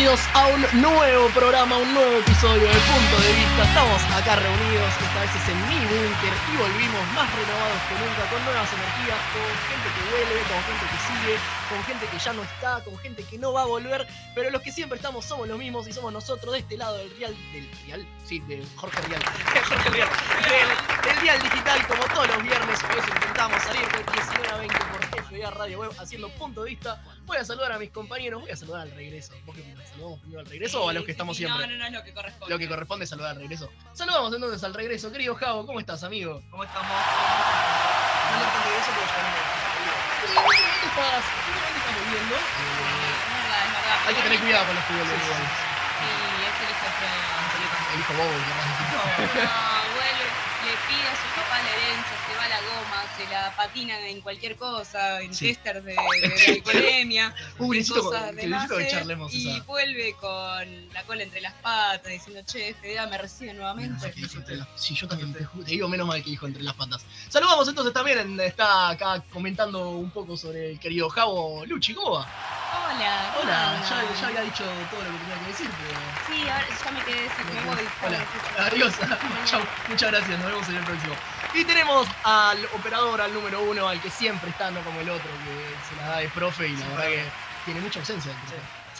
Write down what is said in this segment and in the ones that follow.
Bienvenidos, a un nuevo programa, un nuevo episodio de Punto de Vista. Estamos acá reunidos, esta vez es en mi búnker y volvimos más renovados que nunca, con nuevas energías, con gente que vuelve, con gente que sigue, con gente que ya no está, con gente que no va a volver, pero los que siempre estamos somos los mismos y somos nosotros de este lado del Real, del Real, sí, de Jorge Real, Jorge Real, del, del Real Digital, como todos los viernes, eso intentamos salir de 19 a 20 por FDA Radio Web haciendo Punto de Vista. Voy a saludar a mis compañeros, voy a saludar al regreso. ¿Vos qué? ¿Saludamos primero al regreso o a los que estamos siempre? No, no, no es lo que corresponde. Lo que corresponde es saludar al regreso. Saludamos entonces al regreso. Querido Javo, ¿cómo estás, amigo? ¿Cómo estamos? No le al regreso porque ya no ¿Dónde estás? ¿Dónde estás volviendo? Es verdad, es verdad. Hay que tener cuidado con los Sí, igual. Sí, es el hijo feo. El hijo bobo, que más decir. No, vuelve, le pide a su papá la herencia, se va a la goma, se la patina en cualquier cosa, en Sí. testers de, de alcoholemia, Uh, necesito, cosas de base, charlemos y esa. vuelve con la cola entre las patas, diciendo, che, FDA me recibe nuevamente. las- Sí, yo también te, te digo menos mal que dijo entre las patas. Saludamos entonces también, está acá comentando un poco sobre el querido Javo Luchi, ¿cómo va? Hola, ¿cómo Hola, ya, ya había dicho todo lo que tenía que decir, pero... Sí, ahora ya me quedé decir, me voy. Hola, adiós, chao, muchas gracias, nos vemos en el próximo. Y tenemos al operador, al número uno, al que siempre está, no como el otro, que se la da de profe y la verdad que tiene mucha ausencia.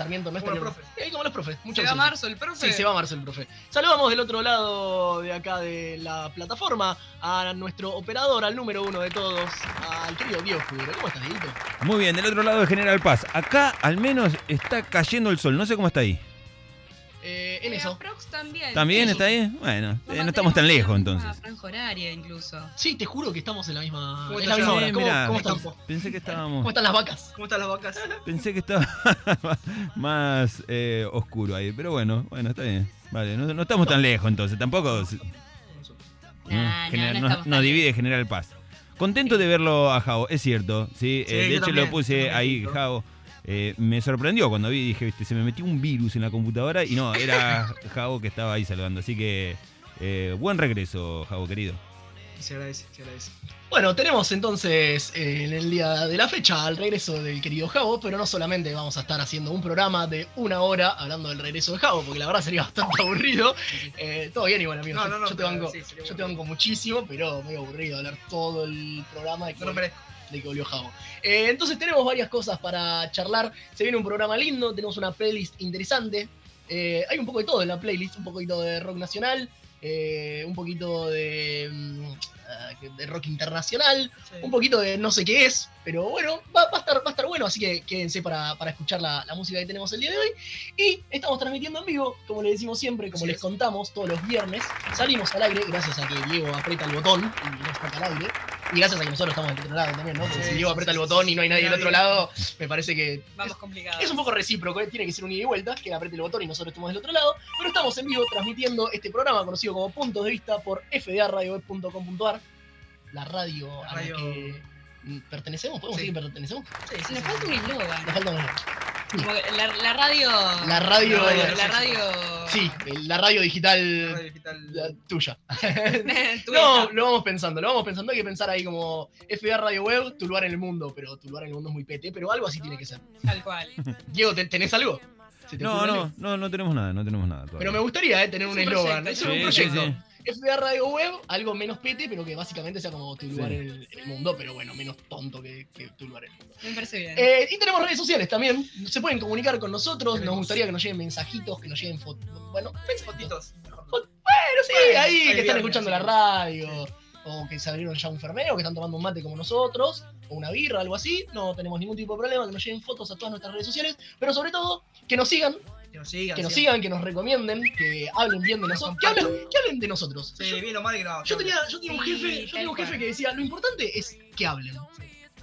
Sarmiento no está Como los profes. Como los profes, mucha ¿Se va. Marzo el profe? Sí, se va Marcel, profe. Saludamos del otro lado de acá de la plataforma a nuestro operador, al número uno de todos, al querido Diego Fugero. ¿Cómo estás, Dieguito? Muy bien, del otro lado de General Paz. Acá al menos está cayendo el sol. No sé cómo está ahí. Eh, en Eh, eso. Aprox también. ¿También Eso. está ahí? Bueno, Nos eh, no estamos tan lejos entonces. franja horaria incluso. Sí, te juro que estamos en la misma, ¿Cómo en la misma hora. ¿Cómo, mirá, cómo están? Pensé que ¿Cómo estábamos. están las vacas? ¿Cómo están las vacas? Pensé que estaba más eh, oscuro ahí. Pero bueno, bueno, está bien. Vale, no, no estamos tan lejos entonces. Tampoco. Nah, Mm, no, General- no nos, nos divide General Paz. Contento de verlo a Javo, es cierto. Sí, Sí, Eh, de hecho también, lo puse ahí, Tito. Eh, me sorprendió cuando vi, dije, viste, se me metió un virus en la computadora y no, era Javo que estaba ahí saludando. Así que eh, buen regreso, Javo querido. Se agradece, se agradece. Bueno, tenemos entonces eh, en el día de la fecha al regreso del querido Javo, pero no solamente vamos a estar haciendo un programa de una hora hablando del regreso de Javo, porque la verdad sería bastante aburrido. Eh, todo bien igual, amigo. No, yo, no, no, yo te banco, sí, yo te banco muchísimo, pero medio aburrido hablar todo el programa de que, No. De que volvió Javo. Eh, entonces tenemos varias cosas para charlar. Se viene un programa lindo, tenemos una playlist interesante. Eh, hay un poco de todo en la playlist, un poquito de rock nacional, eh, un poquito de, mm, de rock internacional, Sí. un poquito de no sé qué es, pero bueno, va, va a, estar, va a estar bueno, así que quédense para, para escuchar la, la música que tenemos el día de hoy. Y estamos transmitiendo en vivo, como les decimos siempre, como les es. contamos todos los viernes. Salimos al aire gracias a que Diego aprieta el botón y nos saca al aire. Y gracias a que nosotros estamos del otro lado también, ¿no? Porque Sí, si Diego aprieta el botón y no hay nadie del otro lado, me parece que Vamos complicados. es un poco recíproco, ¿eh? tiene que ser un ida y vuelta, que apriete el botón y nosotros estemos del otro lado. Pero estamos en vivo transmitiendo este programa conocido como Puntos de Vista por fdaradioweb.com.ar, la radio, a la que pertenecemos. ¿Podemos Sí. decir que pertenecemos? Sí, sí, Nos sí. falta un eslogan. Nos falta un- que La, la radio. La radio. La radio, La radio. Sí, la radio digital Radio digital. la tuya. No, lo vamos pensando, lo vamos pensando. Hay que pensar ahí como FDA Radio Web, tu lugar en el mundo. Pero tu lugar en el mundo es muy pete, pero algo así tiene que ser. Tal cual. Diego, ¿te- ¿tenés algo? ¿Se te No, no, algo? no, no tenemos nada, no tenemos nada. Pero todavía. me gustaría eh, tener Es un eslogan. Es es un un proyecto. FDA Radio Web, algo menos pete, pero que básicamente sea como tu lugar Sí. en, el, en el mundo, pero bueno, menos tonto que, que tu lugar en el mundo. Me parece bien. Eh, y tenemos redes sociales también. Se pueden comunicar con nosotros. Nos gustaría que nos lleguen mensajitos, que nos lleguen fotos. Bueno, Fotitos. Bueno, sí, Bueno, ahí ahí que están escuchando sí. la radio. O que se abrieron ya un fermeo, que están tomando un mate como nosotros, o una birra, algo así. No tenemos ningún tipo de problema, que nos lleguen fotos a todas nuestras redes sociales. Pero sobre todo, que nos sigan, Que nos sigan. que nos sigan, que nos recomienden, que hablen bien de nosotros. Que hablen, que hablen de nosotros. Sí, bien o mal que no. Yo tenía, yo tenía un Sí, jefe, yo tenía un jefe que decía, lo importante es que hablen.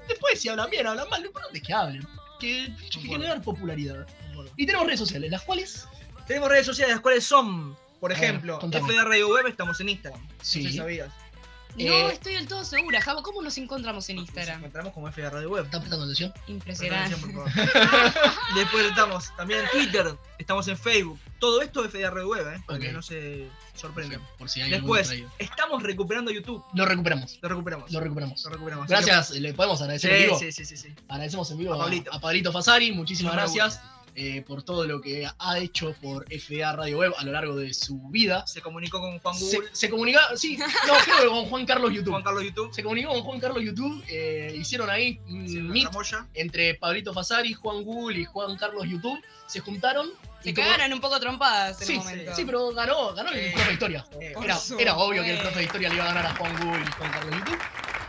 Después si hablan bien, hablan mal, lo importante es que hablen. Que, que generar popularidad. Y tenemos redes sociales, las cuales Tenemos redes sociales, las cuales son, por ejemplo, Web, estamos en Instagram. Sí. No sé si sabías. No eh, estoy del todo segura, Javo. ¿Cómo nos encontramos en Nos Instagram? encontramos como FDA Radio Web. ¿están prestando atención? Impresionante. Después estamos también en Twitter, estamos en Facebook. Todo esto es FDA Radio Web, ¿eh? Para que no se sorprendan. Por si hay Después, estamos recuperando YouTube. Lo recuperamos. Lo recuperamos. Lo recuperamos. Lo recuperamos. Gracias, le podemos agradecer en vivo. Sí, sí, sí, sí, sí. Agradecemos en vivo A a, Pablito. a Pablito Fasari, muchísimas gracias. Eh, por todo lo que ha hecho por FDA Radio Web a lo largo de su vida. Se comunicó con Juan Google, se comunicaba, sí, no, creo que con Juan Carlos YouTube. Juan Carlos YouTube, Se comunicó con Juan Carlos YouTube, eh, hicieron ahí un meet entre Pablito Fasari, Juan Google y Juan Carlos YouTube. Se juntaron. Se cagaron un poco trompadas en Sí, un momento. sí, pero ganó, ganó el Sí. profe de historia. Eh, era obvio que el profe de historia le iba a ganar a Juan Google y Juan Carlos YouTube.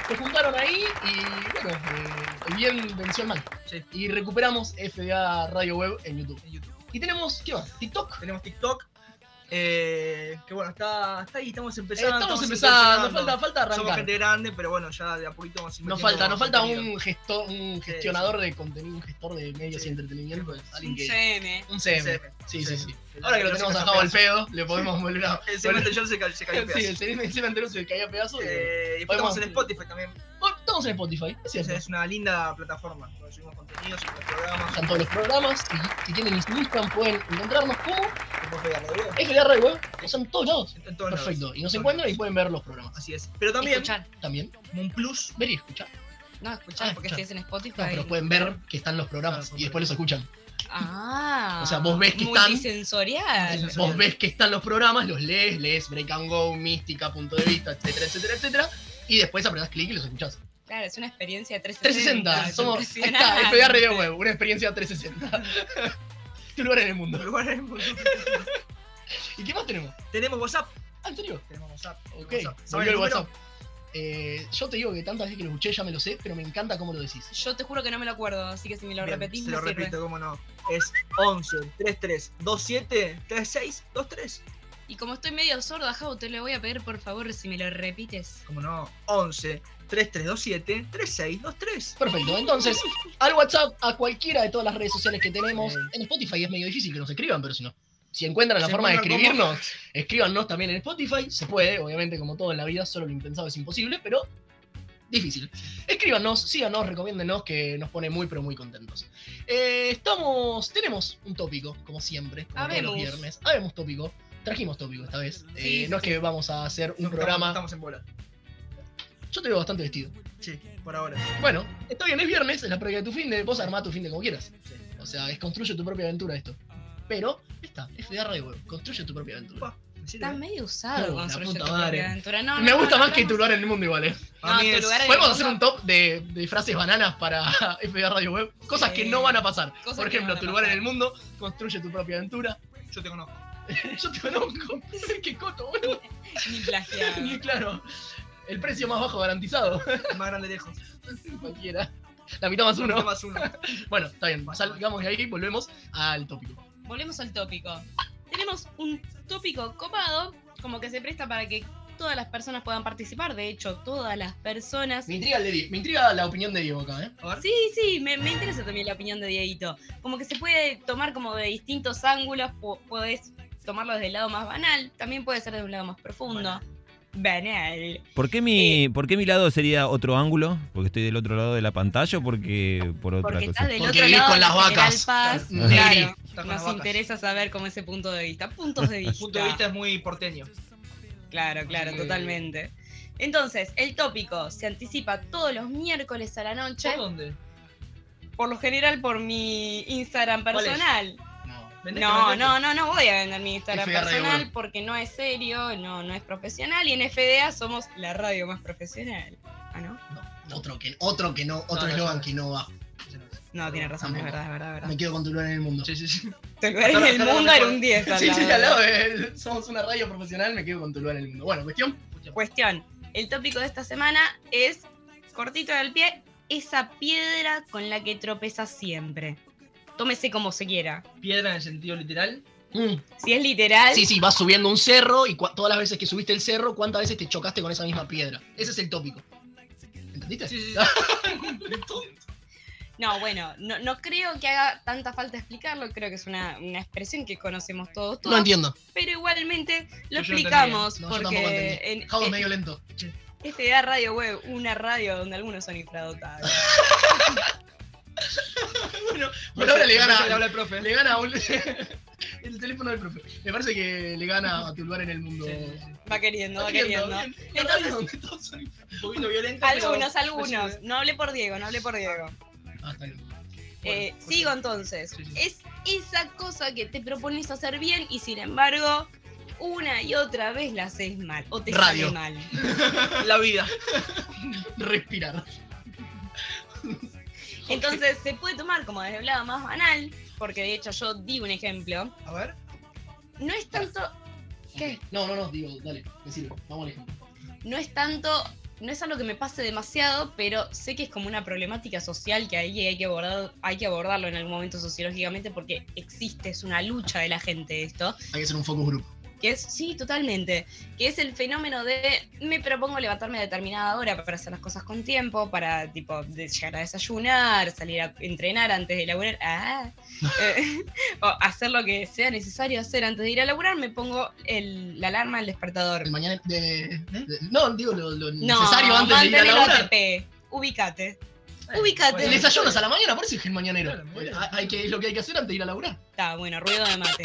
Se juntaron ahí y bueno, eh, el bien venció el mal. Sí. Y recuperamos FDA Radio Web en YouTube. en YouTube. Y tenemos, ¿qué más? TikTok. Tenemos TikTok. Eh, que bueno, está, está ahí, estamos empezando. estamos empezando, incursionando. falta, falta Somos arrancar. gente grande, pero bueno, ya de a poquito vamos Nos falta, nos falta un gestor, un Sí, gestionador de contenido, un gestor de medios Sí. y entretenimiento. Sí, pues. alguien Un que- CM. un CM. CM. Sí, sí, sí. Ahora que lo tenemos CM a Javo al pedo, le podemos volver a. El CM anterior se cayó, se cayó Sí, pedazos. el CM anterior se caía a pedazos. y- Eh, y después Podemos- estamos en Spotify también. Bueno, estamos en Spotify, es cierto. es una linda plataforma. donde subimos contenidos, subimos programas. Están todos los programas. Y si tienen Instagram pueden encontrarnos como como que Radio Web. Sea, en todos lados. En todos lados. Perfecto. Y nos encuentran y lados. pueden ver los programas. Así es. Pero también, Escuchar. También, un plus, ver y escuchar. No, escuchar, Ah, porque escuchar. si es en Spotify. No, pero pueden ver que están los programas Claro, y después los escuchan. Ah. O sea, vos ves que están-. Vos ves que están los programas, los lees, lees Break and Go, Mística, Punto de Vista, etcétera, etcétera, etcétera. Y después apretás clic y los escuchás. Claro, es una experiencia 360. 360. es Somos. Ahí está. FDA Radio Web, una experiencia 360. tu lugar en el mundo. ¿Y qué más tenemos? tenemos WhatsApp. Ah, ¿en serio? Tenemos WhatsApp. Ok, WhatsApp. ¿Sabes volvió el número? WhatsApp. Eh, yo te digo que tantas veces que lo escuché ya me lo sé, pero me encanta cómo lo decís. Yo te juro que no me lo acuerdo, así que si me lo Bien, repetís se me lo sirve. repito, cómo no. Es 11 33 27 36 23. Y como estoy medio sorda, Jau, te le voy a pedir por favor si me lo repites. Cómo no. 11 3327 3623. Perfecto, entonces, al WhatsApp, a cualquiera de todas las redes sociales que tenemos. En Spotify es medio difícil que nos escriban, pero si no. Si encuentran la forma de escribirnos, escríbanos también en Spotify. Se puede, obviamente, como todo en la vida, solo lo impensado es imposible, pero difícil. Escríbanos, síganos, recomiéndenos, que nos pone muy, pero muy contentos. Eh, estamos, tenemos un tópico, como siempre, como todos los viernes. Habemos tópico. Trajimos tópico esta vez. Sí, Eh, no es sí. que vamos a hacer un No, programa. Estamos, estamos en bola. Yo te veo bastante vestido. Sí, por ahora. Bueno, está bien, es viernes, es la previa de tu fin de. Vos armá tu fin de como quieras. O sea, es construye tu propia aventura esto. Pero, está, FDA Radio Web, construye tu propia aventura. Estás medio usado la puta madre. No, Me no, gusta no, más que tu lugar en el mundo igual, eh. Es- Podemos hacer un top de, de frases bananas para FDA Radio Web. Cosas que no van a pasar. Cosas Por ejemplo, tu lugar en el mundo, construye tu propia aventura. Yo te conozco. Yo te conozco. Qué coto, boludo. Ni plagiado. Ni claro. El precio más bajo garantizado. El más grande lejos. Cualquiera. La mitad más Uno uno. más uno. Bueno, está bien. Salgamos de ahí y volvemos al tópico. Volvemos al tópico. Tenemos un tópico copado, como que se presta para que todas las personas puedan participar. De hecho, todas las personas. Me intriga, el de me intriga la opinión de Diego acá, ¿eh? A ver. Sí, sí, me, me interesa también la opinión de Dieguito. Como que se puede tomar como de distintos ángulos. po- Podés tomarlo desde el lado más banal, también puede ser de un lado más profundo. Banal. ¿Por qué, mi, ¿Por qué mi lado sería otro ángulo? ¿Porque estoy del otro lado de la pantalla o porque por otra Porque cosa? estás del Porque otro lado con las vacas. Paz. Claro. Las nos vacas. interesa saber cómo ese punto de vista. Puntos de El vista. punto de vista es muy porteño. Claro, claro, totalmente. Entonces, el tópico se anticipa todos los miércoles a la noche. ¿Por dónde? Por lo general por mi Instagram ¿Cuál es? personal. No. ¿Vendés No, no, no, voy a vender mi Instagram personal porque no es serio, no, no es profesional y en FDA somos la radio más profesional. Ah, ¿no? No, otro que, otro que no, otro no, eslogan no. que no va. No, tiene razón, es verdad, es verdad, es verdad. Me quedo con tu lugar en el mundo. Sí, sí, sí. Tu lugar en el mundo era un 10 al Sí, sí, al lado de somos una radio profesional, me quedo con tu lugar en el mundo. Bueno, cuestión. Cuestión, el tópico de esta semana es, cortito del pie, esa piedra con la que tropezas siempre. Tómese como se quiera. Piedra en el sentido literal. Mm. Si es literal, Sí, sí, vas subiendo un cerro y todas las veces que subiste el cerro, ¿cuántas veces te chocaste con esa misma piedra? Ese es el tópico. ¿Entendiste? Sí, sí, no, bueno, no, no creo que haga tanta falta explicarlo, creo que es una, una expresión que conocemos todos, todos No entiendo. pero igualmente lo Yo explicamos No, yo porque en, Javo es en- medio lento. FDA Radio Web, una radio donde algunos son infradotados. Bueno, bueno, ahora le gana. El profe. Le gana a un- el teléfono del profe. Me parece que le gana a tu lugar en el mundo. Sí, sí, sí. Va queriendo, va queriendo. Entonces- donde todos son- Un poquito violento. pero- Algunos, algunos. No hablé por Diego, no hablé por Diego. Ah, está bien. Eh, ¿por sigo entonces. Sí, sí. Es esa cosa que te propones hacer bien y sin embargo, una y otra vez la haces mal. O te Radio. sale mal. La vida. Respirar. Entonces se puede tomar como desde el lado más banal, porque de hecho yo di un ejemplo. A ver. No es tanto. ¿Qué? No, no, no, digo, dale, sirve. Vamos al ejemplo. No es tanto. No es algo que me pase demasiado, pero sé que es como una problemática social que ahí hay que abordar, hay que abordarlo en algún momento sociológicamente porque existe, es una lucha de la gente esto. Hay que hacer un focus group. Que es, sí, totalmente. Que es el fenómeno de me propongo levantarme a determinada hora para hacer las cosas con tiempo, para tipo de llegar a desayunar, salir a entrenar antes de laburar, ah, eh, o hacer lo que sea necesario hacer antes de ir a laburar, me pongo el- la alarma al despertador. El mañana de, de- No, digo lo, lo No, necesario antes de ir a laburar. ATP. Ubicate. Eh, Ubicate. bueno, El desayuno es a la mañana, por eso es el mañanero. Claro. Hay- hay que, es lo que hay que hacer antes de ir a laburar. Está bueno, ruido de mate.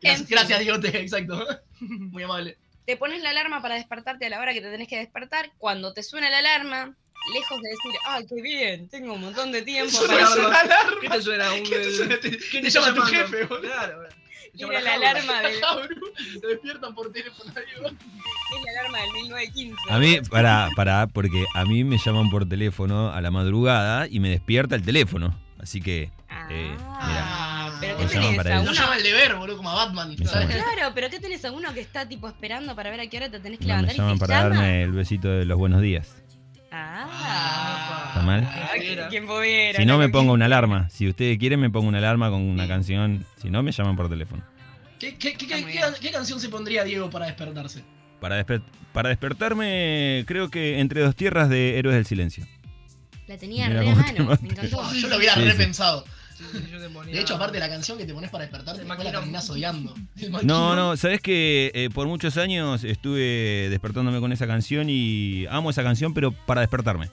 Gracias, En fin. gracias Diegote, exacto. Muy amable. Te pones la alarma para despertarte a la hora que te tenés que despertar. Cuando te suena la alarma, lejos de decir, ay, qué bien, tengo un montón de tiempo Suena para Suena alarma. ¿Qué te suena? Un, ¿Qué te suena? Te, ¿Quién te llama tu jefe, boludo. Claro. Era la alarma del, Te despiertan por teléfono. Es la alarma del 1915. A mí, pará, pará, porque a mí me llaman por teléfono a la madrugada y me despierta el teléfono. Así que, Ah, eh, mira. Pero Me ¿qué tenés? para ¿A eso. Lo uno? llama el deber, boludo, como a Batman. Me. Claro, pero ¿qué tenés a uno que está tipo esperando para ver a qué hora te tenés que no, me levantar y llaman te para llama? darme el besito de los buenos días. Ah. ¿Está mal? Ah, Pudiera. ¿Quién pudiera? Si no, me pongo una alarma. Si ustedes quieren, me pongo una alarma con una canción. Si no, me llaman por teléfono. ¿Qué, qué, qué, Está qué- muy qué- bien. qué canción se pondría Diego para despertarse? Para, desper- para despertarme, creo que entre dos tierras de Héroes del Silencio. La tenía Mira re a mano, me encantó. Yo lo hubiera Sí, sí. repensado. Sí, sí, yo te ponía- De hecho, aparte la canción que te pones para despertarte, después la terminás odiando. No, no, sabes que eh, por muchos años estuve despertándome con esa canción y amo esa canción, pero para despertarme.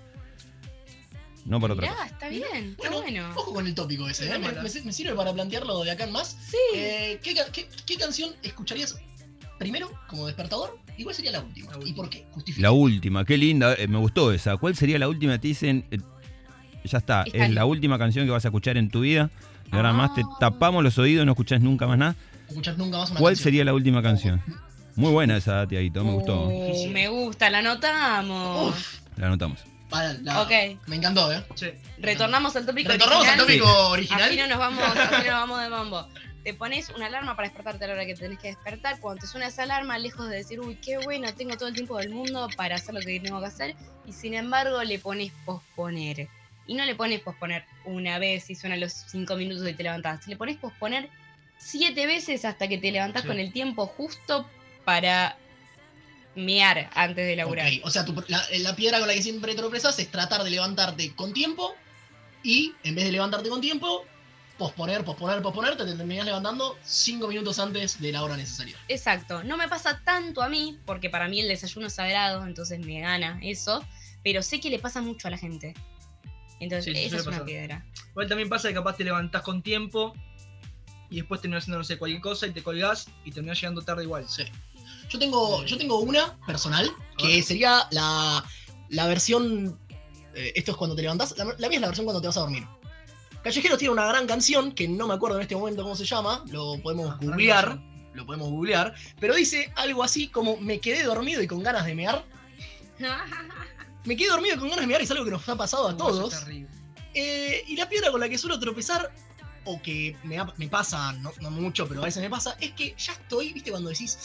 No para otra cosa. está bien, está Bueno, bueno. Ojo con el tópico ese, ¿eh? me, me- me sirve para plantearlo de acá en más. Sí. Eh, ¿qué, ca- qué- qué canción escucharías primero como despertador? ¿Y cuál sería la última? La ¿Y por qué? Justifica. La última, qué linda, eh, me gustó esa. ¿Cuál sería la última? Te dicen, eh, ya está, Está es la bien. última canción que vas a escuchar en tu vida. Y ahora más te Ah. tapamos los oídos no escuchás nunca más nada. Escuchás nunca más una ¿Cuál canción. sería la última canción? Muy buena esa, Tiaguito, me gustó. Uh, me gusta, la anotamos. Uf, La anotamos. para, la- Ok, Me encantó, ¿eh? Sí. retornamos al tópico Retornamos al original. tópico original. Así no nos vamos, así no nos vamos de mambo. Te pones una alarma para despertarte a la hora que tenés que despertar. Cuando te suena esa alarma, lejos de decir, uy, qué bueno, tengo todo el tiempo del mundo para hacer lo que tengo que hacer. Y sin embargo, le pones posponer. Y no le pones posponer una vez y suena los cinco minutos y te levantás. Le pones posponer siete veces hasta que te levantás Sí. con el tiempo justo para mear antes de laburar. Ok, O sea, tu- la, la piedra con la que siempre tropezas es tratar de levantarte con tiempo y en vez de levantarte con tiempo, posponer, posponer, posponer, te terminás levantando 5 minutos antes de la hora necesaria. Exacto. No me pasa tanto a mí, porque para mí el desayuno es sagrado, entonces me gana eso. Pero sé que le pasa mucho a la gente. Entonces, Sí, esa es una piedra. Igual también pasa que capaz te levantás con tiempo y después terminás haciendo, no sé, cualquier cosa y te colgás y terminás llegando tarde igual. Sí. Yo tengo, yo tengo una personal que sería la, la versión. eh, esto es cuando te levantás. La, la mía es la versión cuando te vas a dormir. Callejeros tiene una gran canción que no me acuerdo en este momento cómo se llama. Lo podemos Ah, googlear. Lo podemos googlear. Pero dice algo así como: Me quedé dormido y con ganas de mear. Me quedé dormido y con ganas de mear es algo que nos ha pasado a todos. Eh, y la piedra con la que suelo tropezar, o que me, pasa, no, no mucho, pero a veces me pasa, es que ya estoy, ¿viste? Cuando decís,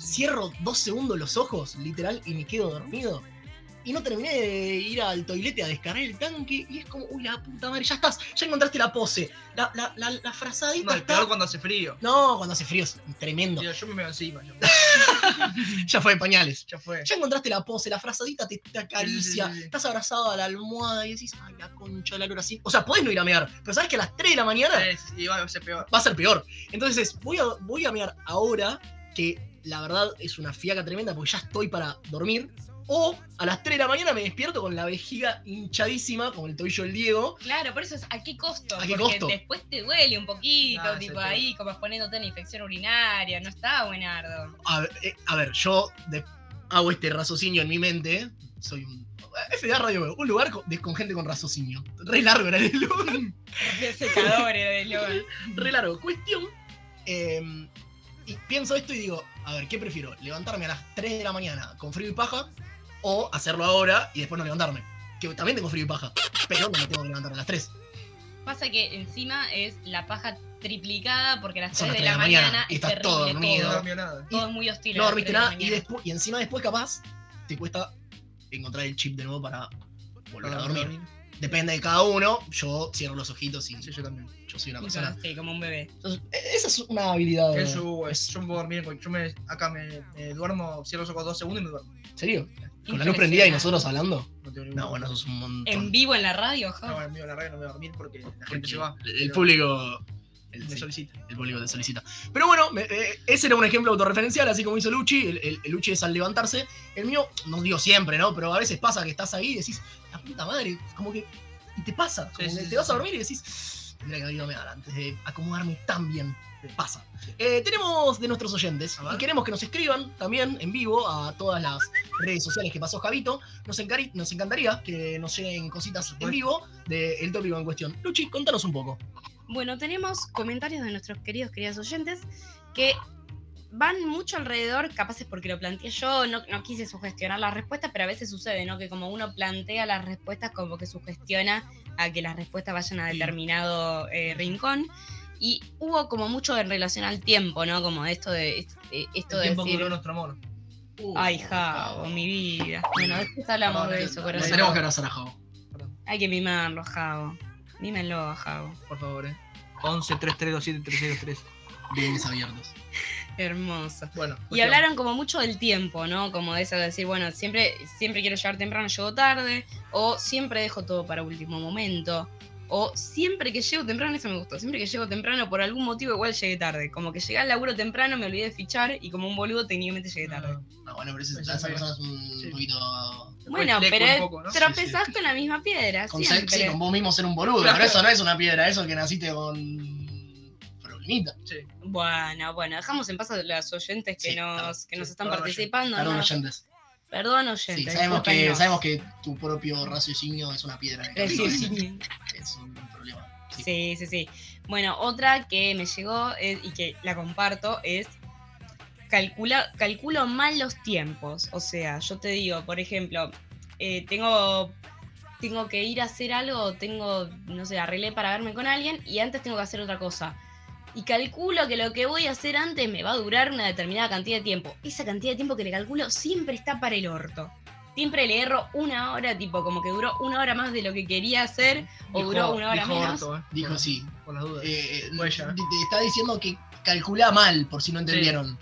cierro dos segundos los ojos, literal, y me quedo dormido. Y no terminé de ir al toilete a descargar el tanque, y es como, uy, la puta madre, ya estás, ya encontraste la pose. La, la, la, la frazadita No, está. peor cuando hace frío. No, cuando hace frío es tremendo. Yo me veo encima. yo- Ya fue pañales. Ya fue. Ya encontraste la pose, la frazadita te, te acaricia, Sí, sí, sí. estás abrazado a la almohada y decís, ay, la concha de la lora así. O sea, podés no ir a mear, pero sabes que a las 3 de la mañana Sí, Y va a ser peor. va a ser peor. Entonces, voy a, voy a mear ahora, que la verdad es una fiaca tremenda porque ya estoy para dormir. O a las 3 de la mañana me despierto con la vejiga hinchadísima, como el tobillo del Diego. Claro, por eso es a qué costo. ¿A qué porque costo? después te duele un poquito, Ah, tipo sí, ahí, como exponiéndote una infección urinaria. No está buenardo. A ver, eh, a ver, yo de- hago este raciocinio en mi mente. Soy un. FDA Radio un lugar con, de- con gente con raciocinio. Re largo era el. De secador era el eslogan. Re largo. Cuestión. eh, y pienso esto y digo, a ver, ¿qué prefiero? ¿Levantarme a las 3 de la mañana con frío y paja? ¿O hacerlo ahora y después no levantarme? Que también tengo frío y paja, pero no me tengo que levantar a las 3. Pasa que encima es la paja triplicada porque a las Son 3 las de la tres de la mañana, mañana y es estás todo. No todo. nada. Todo es muy hostil. No dormiste 3 de la nada y, después, y encima después capaz te cuesta encontrar el chip de nuevo para volver a dormir. Depende de cada uno, yo cierro los ojitos y Sí, yo también. yo soy una Y persona. Sí, como un bebé. Entonces, e- esa es una habilidad. Yo, es- yo me puedo dormir, yo me, acá me, me duermo, cierro los ojos dos segundos y me duermo. ¿En serio? Con la luz prendida y nosotros hablando. No tengo No, bueno, eso es un montón. En vivo en la radio, No, ja. bueno, en vivo en la radio no me voy a dormir porque la gente se va. El público. el- me sí, solicita. el público te solicita. Pero bueno, me- eh, ese era un ejemplo autorreferencial, así como hizo Luchi. El, el- el Luchi es al levantarse. El mío, no digo siempre, ¿no? Pero a veces pasa que estás ahí y decís, la puta madre, como que. Y te pasa. Como Sí, sí, que sí, te vas a dormir y decís, tendría que haber ido a mear antes de acomodarme tan bien. Pasa. Eh, tenemos de nuestros oyentes y queremos que nos escriban también en vivo a todas las redes sociales que pasó Javito. Nos, encari- nos encantaría que nos lleguen cositas en vivo del tópico en cuestión. Luchi, contanos un poco. Bueno, tenemos comentarios de nuestros queridos, queridas oyentes que van mucho alrededor, capaz es porque lo planteé yo, no, no quise sugestionar las respuestas, pero a veces sucede, ¿no? Que como uno plantea las respuestas, como que sugestiona a que las respuestas vayan a determinado eh, rincón. Y hubo como mucho en relación al tiempo, ¿no? Como esto de, eh, esto El de tiempo decir, duró nuestro amor. ay, Javo, mi vida. Bueno, después hablamos No, de eso, corazón. tenemos que abrazar a Javo. Hay que mimarlo, Javo. Mímenlo, Javo. Por favor, eh. 11 3327 3623. Bienes abiertos. Hermoso. Bueno. Y hablaron como mucho del tiempo, ¿no? Como de eso de decir, bueno, siempre, siempre quiero llegar temprano, llego tarde, o siempre dejo todo para último momento, o siempre que llego temprano, eso me gustó, siempre que llego temprano por algún motivo igual llegué tarde, como que llegué al laburo temprano, me olvidé de fichar y como un boludo técnicamente llegué tarde. Ah, bueno, pero esa sí. persona es un Sí. poquito. Bueno, pero fleco un poco, ¿no? tropezás con la misma piedra, Con, siempre. sí, con vos mismo ser un boludo. Claro. Pero eso no es una piedra, eso es que naciste con. problemita. Sí. Bueno, bueno, dejamos en paz a los oyentes que Sí, nos, que sí, nos están perdón, participando. Perdón, ¿no? oyentes. Perdón, Sí, oyentes. sabemos que, sabemos que tu propio raciocinio es una piedra. en el camino. Es un problema. Sí. Sí, sí, sí. Bueno, otra que me llegó eh, y que la comparto es calcula, calculo mal los tiempos. O sea, yo te digo, por ejemplo, eh, tengo, tengo que ir a hacer algo, tengo, no sé, arreglé para verme con alguien y antes tengo que hacer otra cosa. Y calculo que lo que voy a hacer antes me va a durar una determinada cantidad de tiempo. Esa cantidad de tiempo que le calculo siempre está para el orto. Siempre le erro una hora, tipo, como que duró una hora más de lo que quería hacer, o Dijo- duró una hora dijo menos. orto, eh. Dijo Por- sí. Por las dudas. Eh, eh, Huella. te está diciendo que calcula mal, por si no entendieron.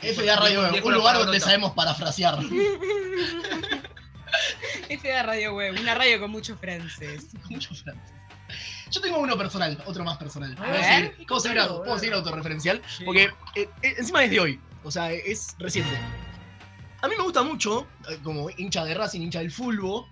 Sí. FDA Radio, Web, un lugar donde sabemos parafrasear. FDA Radio Web, una radio con mucho francés. Mucho francés. Yo tengo uno personal, otro más personal. A ¿Puedo ver. seguir, ¿Puedo seguir, auto- puedo seguir autorreferencial? Sí. Porque eh, eh, encima es de hoy, o sea, es reciente. A mí me gusta mucho, eh, como hincha de Racing, hincha del fútbol,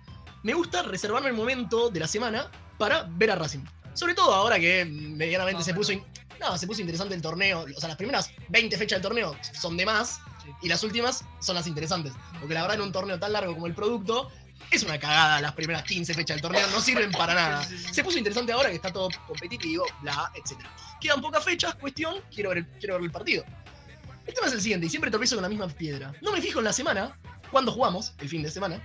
me gusta reservarme el momento de la semana para ver a Racing. Sobre todo ahora que medianamente No, se puso, no, se puso interesante el torneo. O sea, las primeras 20 fechas del torneo son de más y las últimas son las interesantes. Porque la verdad en un torneo tan largo como el producto, es una cagada las primeras 15 fechas del torneo, no sirven para nada. Se puso interesante ahora que está todo competitivo, bla, etc. Quedan pocas fechas, cuestión, quiero ver, el- quiero ver el partido. El tema es el siguiente, y siempre tropiezo con la misma piedra. No me fijo en la semana, cuando jugamos, el fin de semana,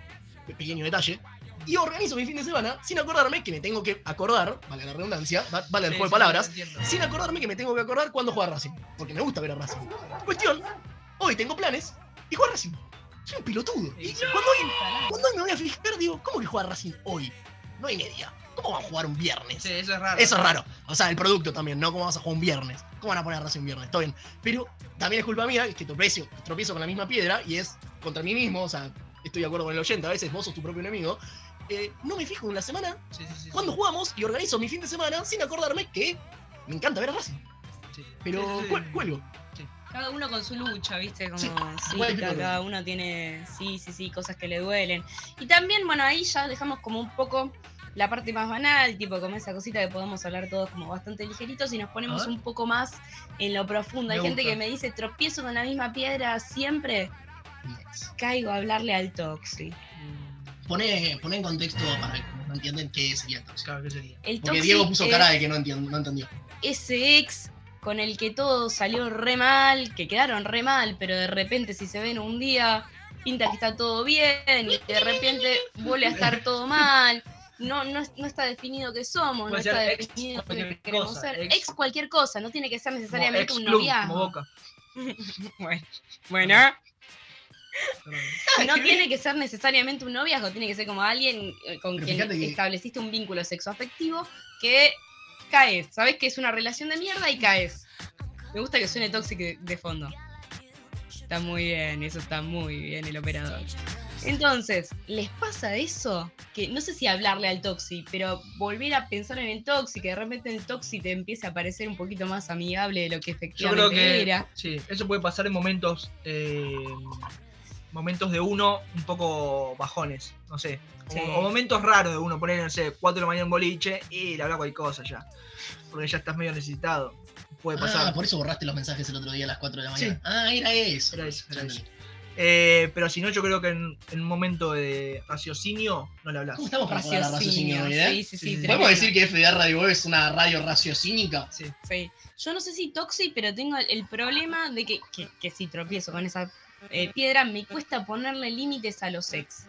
pe- pequeño detalle, y organizo mi fin de semana sin acordarme que me tengo que acordar, vale la redundancia, va- vale el juego de palabras, sin acordarme que me tengo que acordar cuando juega Racing, porque me gusta ver a Racing. Cuestión, hoy tengo planes y juega Racing. Soy un pilotudo. Y cuando hoy, cuando hoy me voy a fijar, digo, ¿cómo que juega Racing hoy? No hay media. ¿Cómo va a jugar un viernes? Sí, eso es raro. Eso es raro. O sea, el producto también, ¿no? ¿Cómo vas a jugar un viernes? ¿Cómo van a poner a Racing un viernes? Todo bien. Pero también es culpa mía, es que tropiezo, tropiezo con la misma piedra y es contra mí mismo. O sea, estoy de acuerdo con el oyente, a veces vos sos tu propio enemigo. Eh, no me fijo en la semana Sí, sí, sí, cuando jugamos y organizo mi fin de semana sin acordarme que me encanta ver a Racing. Sí. Pero cuelgo. Cada uno con su lucha, ¿viste? Como, Sí, sí, cada, uno tiene, sí, sí, sí, cosas que le duelen. Y también, bueno, ahí ya dejamos como un poco la parte más banal, tipo como esa cosita que podemos hablar todos como bastante ligeritos y nos ponemos un poco más en lo profundo. Hay Me gente gusta. que me dice, tropiezo con la misma piedra siempre. Caigo a hablarle al Toxi. Mm, Poné, poné en contexto para que no entienden qué sería el tóxico. Claro, ¿qué sería? El Porque Toxi Diego puso es cara de que no, entiendo, no entendió. ese ex con el que todo salió re mal, que quedaron re mal, pero de repente si se ven un día, pinta que está todo bien y de repente vuelve a estar todo mal. No, no, no está definido qué somos, no está definido qué queremos cosa, ser. ex- Ex cualquier cosa, no tiene que ser necesariamente un noviazgo. Como Boca. Bueno, bueno, no tiene que ser necesariamente un noviazgo, tiene que ser como alguien eh, con Pero quien estableciste un vínculo sexoafectivo que caes. Sabes que es una relación de mierda y caes. Me gusta que suene tóxico de, fondo. Está muy bien, eso está muy bien el operador. Entonces, ¿les pasa eso? Que no sé si hablarle al Toxi, pero volver a pensar en el Toxi, que de repente el Toxi te empiece a parecer un poquito más amigable de lo que Yo efectivamente creo que era. sí, eso puede pasar en momentos eh, momentos de uno un poco bajones, no sé. O, Sí. o momentos raros de uno, poner, no sé, 4 de la mañana en boliche y le habla cualquier cosa ya. Porque ya estás medio necesitado. Puede pasar. Ah, por eso borraste los mensajes el otro día a las 4 de la Sí. mañana. Ah, era eso. Era eso, era eso. Eh, pero si no, yo creo que en, en un momento de raciocinio no le hablas. ¿Cómo estamos para raciocinio, Raciocinio, eh? sí, sí, sí. Sí, sí, sí. ¿Podemos decir que FDA Radio Web es una radio raciocínica? Sí. Sí. Yo no sé si Toxi, pero tengo el, el problema de que, que, que si tropiezo con esa eh, piedra, me cuesta ponerle límites a los ex.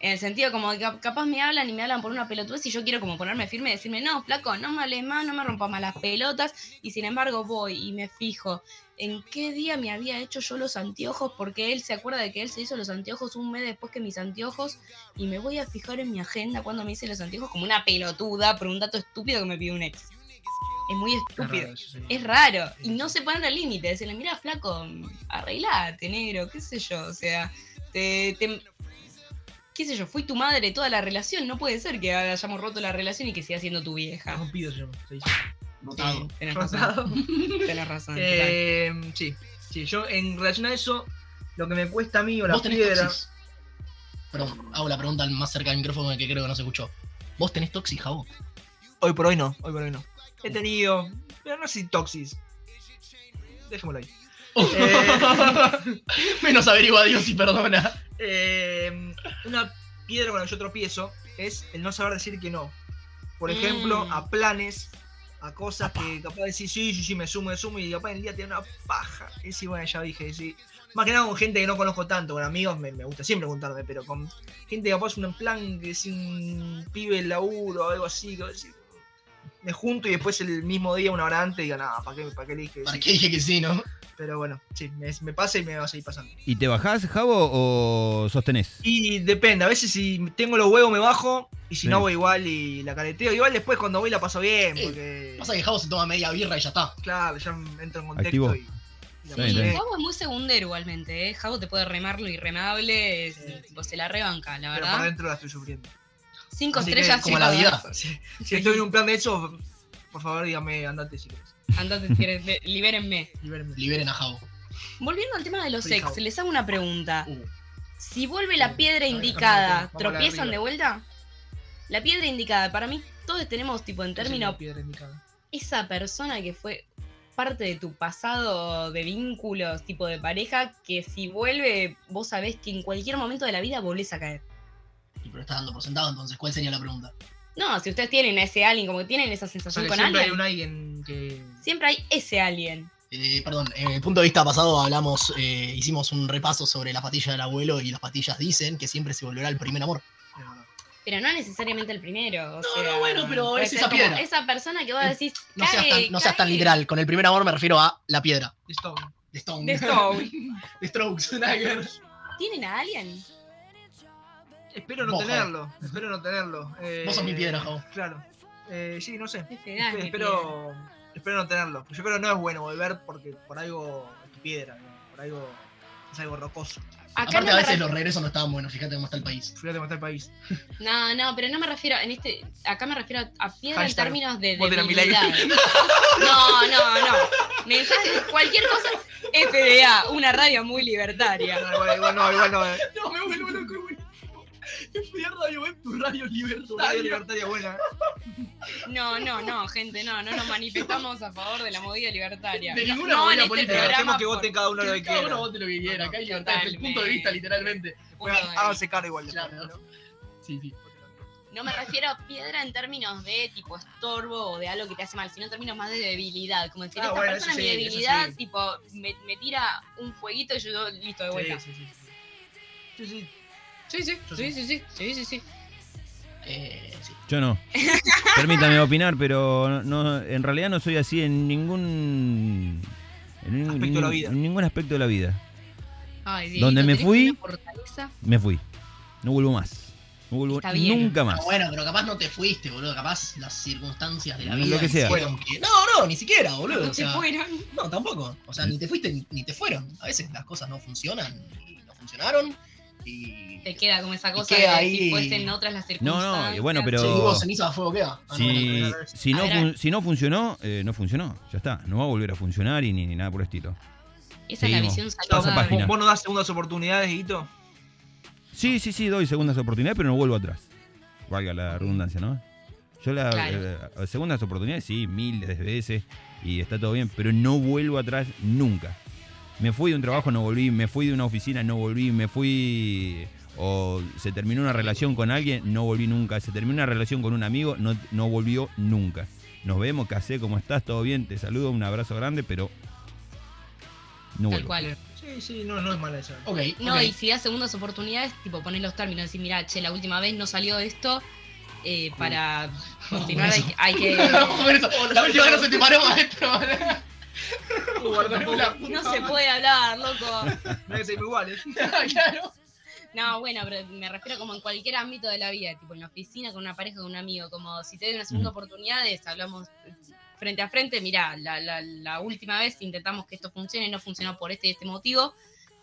En el sentido como que cap- capaz me hablan y me hablan por una pelotudez y yo quiero como ponerme firme y decirme, no, flaco, no me hables más, no me rompas más las pelotas. Y sin embargo voy y me fijo en qué día me había hecho yo los anteojos, porque él se acuerda de que él se hizo los anteojos un mes después que mis anteojos, y me voy a fijar en mi agenda cuando me hice los anteojos como una pelotuda por un dato estúpido que me pidió un ex. Es muy Es estúpido. raro sí. Es raro. Y no se ponen el límite. Decirle, mira, flaco, arreglate, negro, qué sé yo. O sea, te, te- qué sé yo, fui tu madre toda la relación. No puede ser que hayamos roto la relación y que siga siendo tu vieja. Rompido se se dice. Notado. Sí, tenés razón. Tenés razón. Eh, sí, sí, yo en relación a eso, lo que me cuesta a mí o la ¿Vos tenés piedra. toxis? Perdón, hago la pregunta más cerca del micrófono que creo que no se escuchó. ¿Vos tenés toxis, Jabo? Hoy por hoy no, hoy por hoy no. He tenido, pero no sé si toxis. Dejémoslo ahí. Eh, Menos averigua Dios y perdona. eh, una piedra con la que yo tropiezo es el no saber decir que no. Por ejemplo, Mm. a planes, a cosas que capaz de decir sí, sí, sí, me sumo, me sumo y capaz en el día tiene una paja. Y sí, bueno, ya dije, sí. Más que nada con gente que no conozco tanto, con amigos me, me gusta siempre juntarme, pero con gente que capaz un plan que es un pibe laburo o algo así, que decir, me junto y después el mismo día, una hora antes, diga, nada, ¿para qué, para qué le dije? que ¿Para sí?". qué dije que sí, no? Pero bueno, sí, me, me pasa y me va a seguir pasando. ¿Y te bajás, Javo, o sostenés? Y depende, a veces si tengo los huevos me bajo y si Sí. no voy igual y la careteo. Igual después cuando voy la paso bien, Sí. porque Pasa que Jabo se toma media birra y ya está. claro, ya entro en contexto Activo. y, Sí. Javo es muy segundero igualmente, ¿eh? Javo te puede remar lo irremable, se la rebanca, la Pero por verdad. dentro la estoy sufriendo. Cinco Así que, estrellas como sí, la vida. Si, si estoy en un plan de eso, por favor dígame, andate si querés. Andate si querés, ve- libérenme. Liberen a Jabo. Volviendo al tema de los Soy ex, les hago una pregunta. Uh, Si vuelve la Sí. piedra indicada, ¿tropiezan de vuelta? La piedra indicada, para mí todos tenemos tipo en términos piedra esa persona que fue parte de tu pasado de vínculos, tipo de pareja, que si vuelve, vos sabés que en cualquier momento de la vida volvés a caer. Y pero está dando por sentado, entonces, ¿cuál sería la pregunta? No, si ustedes tienen a ese alguien, como que tienen esa O sea, sensación con siempre hay un alguien que. siempre hay ese alguien. Eh, perdón, en el punto de vista pasado hablamos, eh, hicimos un repaso sobre la patilla del abuelo y las patillas dicen que siempre se volverá el primer amor. Pero no necesariamente el primero. O No, sea, no, bueno, pero es esa piedra. Esa persona que vos Eh, decís. No seas, cae, tan, no seas tan literal, con el primer amor me refiero a la piedra. Stone. De Stone. De Stone. De Strokes. ¿Tienen a alguien? Espero no Vos, tenerlo. Espero no tenerlo. Eh, Vos sos mi piedra, Javo. Claro. Eh, sí, no sé. Espe- mi espero, espero no tenerlo. Yo creo que no es bueno volver porque por algo es tu piedra, ¿no? por algo es algo rocoso. Acá Aparte, no a me veces los regresos no estaban buenos, fíjate cómo está el país. Fíjate cómo está el país. No, no, pero no me refiero en este. Acá me refiero a, a piedra Hashtag, en términos de voten a Milei. debilidad. No, no, no. Mensaje, cualquier cosa. FDA, una radio muy libertaria. No, igual, igual no, igual no. eh. No, me vuelvo güey. Estudiar radio web, tu radio libertaria. libertaria buena. No, no, no, gente, no, no nos manifestamos a favor de la movida libertaria. De No, ninguna no, movida en este política. Dejemos programa que voten cada uno lo que Que cada uno quiera. vote lo que quiera, acá hay libertad desde el punto de vista, literalmente. Bueno, háganse cargo igual. Sí, sí. No me refiero a piedra en términos de tipo estorbo o de algo que te hace mal, sino en términos más de debilidad. Como decir, Ah, esta bueno, persona mi sí, eso debilidad, sí. tipo, me, me tira un fueguito y yo listo de vuelta. Sí, sí, sí. Sí, sí. Sí, sí, sí, sí, sí, sí. Eh, sí. Yo no. Permítame opinar, pero no, en realidad no soy así en ningún. En ningún Aspecto de la vida. En ningún aspecto de la vida. Ay, Donde me fui-. Me fui. No vuelvo más. No vuelvo Está bien. nunca más. No, bueno, pero capaz no te fuiste, boludo. Capaz las circunstancias de la Lo vida. que sea. hicieron que- No, no, ni siquiera, boludo. No o fueron. no, tampoco. O sea, ni te fuiste ni, ni te fueron. A veces las cosas no funcionan y no funcionaron. Y. Te queda como esa cosa queda de ahí. si fuesen otras las No, circunstancias. no, y bueno, pero- Sí, hubo ceniza a fuego queda. Ah, no, bueno, Si, no, si no funcionó, eh, no funcionó. Ya está. No va a volver a funcionar y ni, ni nada por el estilo. Esa es la visión saludable. ¿Vos no das segundas oportunidades, Hito? Sí, sí, sí, doy segundas oportunidades, pero no vuelvo atrás. Valga la redundancia, ¿no? Yo las Claro. segundas oportunidades, sí, miles de veces, y está todo bien, pero no vuelvo atrás nunca. Me fui de un trabajo, no volví, me fui de una oficina, no volví, me fui o se terminó una relación con alguien, no volví nunca, se terminó una relación con un amigo, no, no volvió nunca. Nos vemos, casé, ¿cómo estás? ¿Todo bien? Te saludo, un abrazo grande, pero no Tal vuelvo. cual. Sí, sí, no, no es mala esa. Ok, No, y si das segundas oportunidades, tipo poner los términos, decir, mira, che, la última vez no salió esto, eh, para continuar hay, hay que... Eso. La última vez no se te paró, maestro. No se puede hablar, loco. No hay que ser iguales. claro. No, bueno, pero me refiero como en cualquier ámbito de la vida, tipo en la oficina, con una pareja, con un amigo, como si te doy una segunda Ujú. oportunidad, es, hablamos frente a frente, mira, la, la, la última vez intentamos que esto funcione y no funcionó por este y este motivo.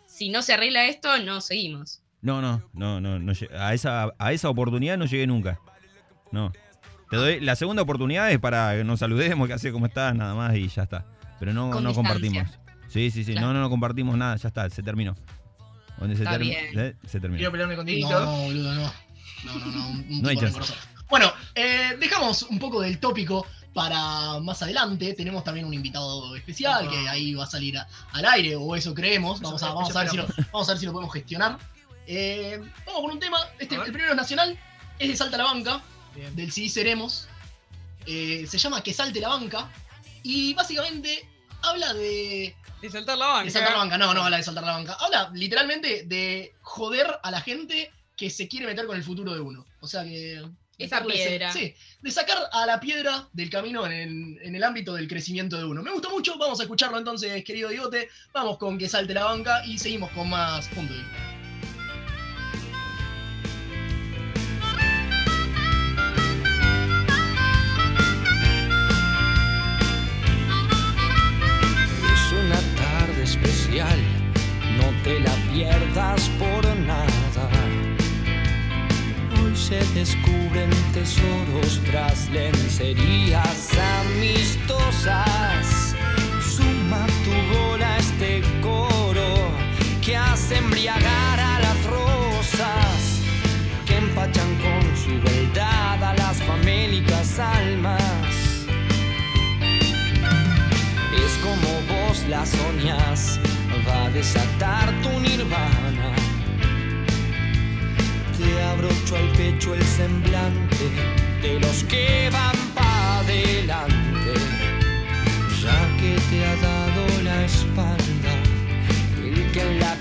Si no se arregla esto, no seguimos. No, no, no, no, no a esa, a esa oportunidad no llegué nunca. No. Te doy, la segunda oportunidad es para que nos saludemos, que hace cómo estás, nada más y ya está. Pero no, Con no distancia. compartimos. Sí, sí, sí, Claro. no, no, no compartimos nada, ya está, se terminó. Donde se, Está termi- bien. ¿eh? se terminó. Quiero pelearme con No, boludo, no. No, no, no. Un, un No hay tipo chance. rencoroso. Bueno, eh, dejamos un poco del tópico para más adelante. Tenemos también un invitado especial que ahí va a salir a- al aire, o eso creemos. Vamos a, Eso- vamos eso a, ver, si lo, vamos a ver si lo podemos gestionar. Eh, vamos con un tema. Este, A ver. el primero es nacional. Es de Salta a la Banca, Bien. del Sí Seremos. Eh, se llama Que Salte la Banca. Y básicamente habla de De saltar la de saltar la banca, no, no habla de saltar la banca. Habla literalmente de joder a la gente que se quiere meter con el futuro de uno. O sea que. Esa ese- piedra. sí, de sacar a la piedra del camino en el, en el ámbito del crecimiento de uno. Me gustó mucho, vamos a escucharlo entonces, querido Diote. Vamos con que salte la banca y seguimos con más punto de vista. Por nada. Hoy se descubren tesoros tras lencerías amistosas. Suma tu gol a este coro que hace embriagar a las rosas que empachan con su beldad a las famélicas almas. Es como vos la soñás, va a desatar tu nirvana. Te abrocho al pecho el semblante de los que van para adelante, ya que te ha dado la espalda. El que en la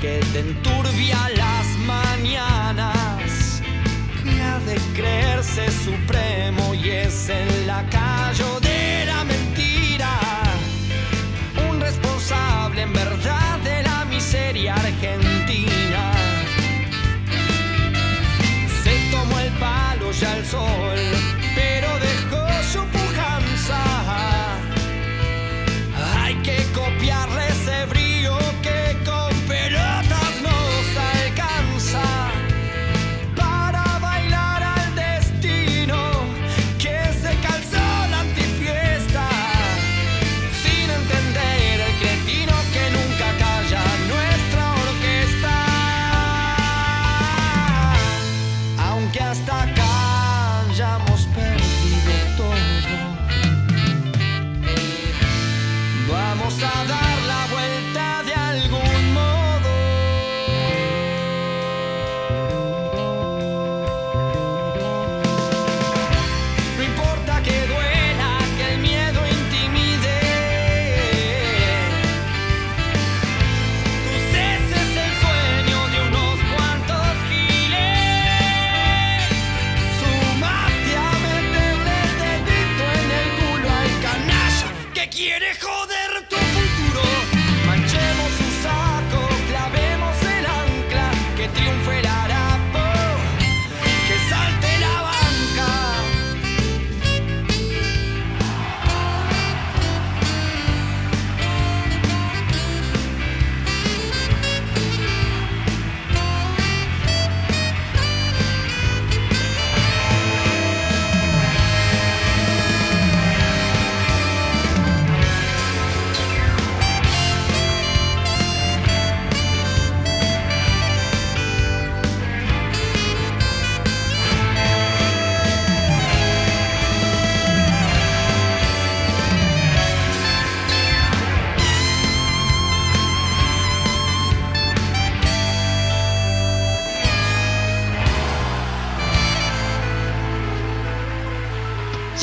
que te enturbia las mañanas, que ha de creerse supremo y es en la calle de la mentira, un responsable en verdad de la miseria argentina. Se tomó el palo ya el sol,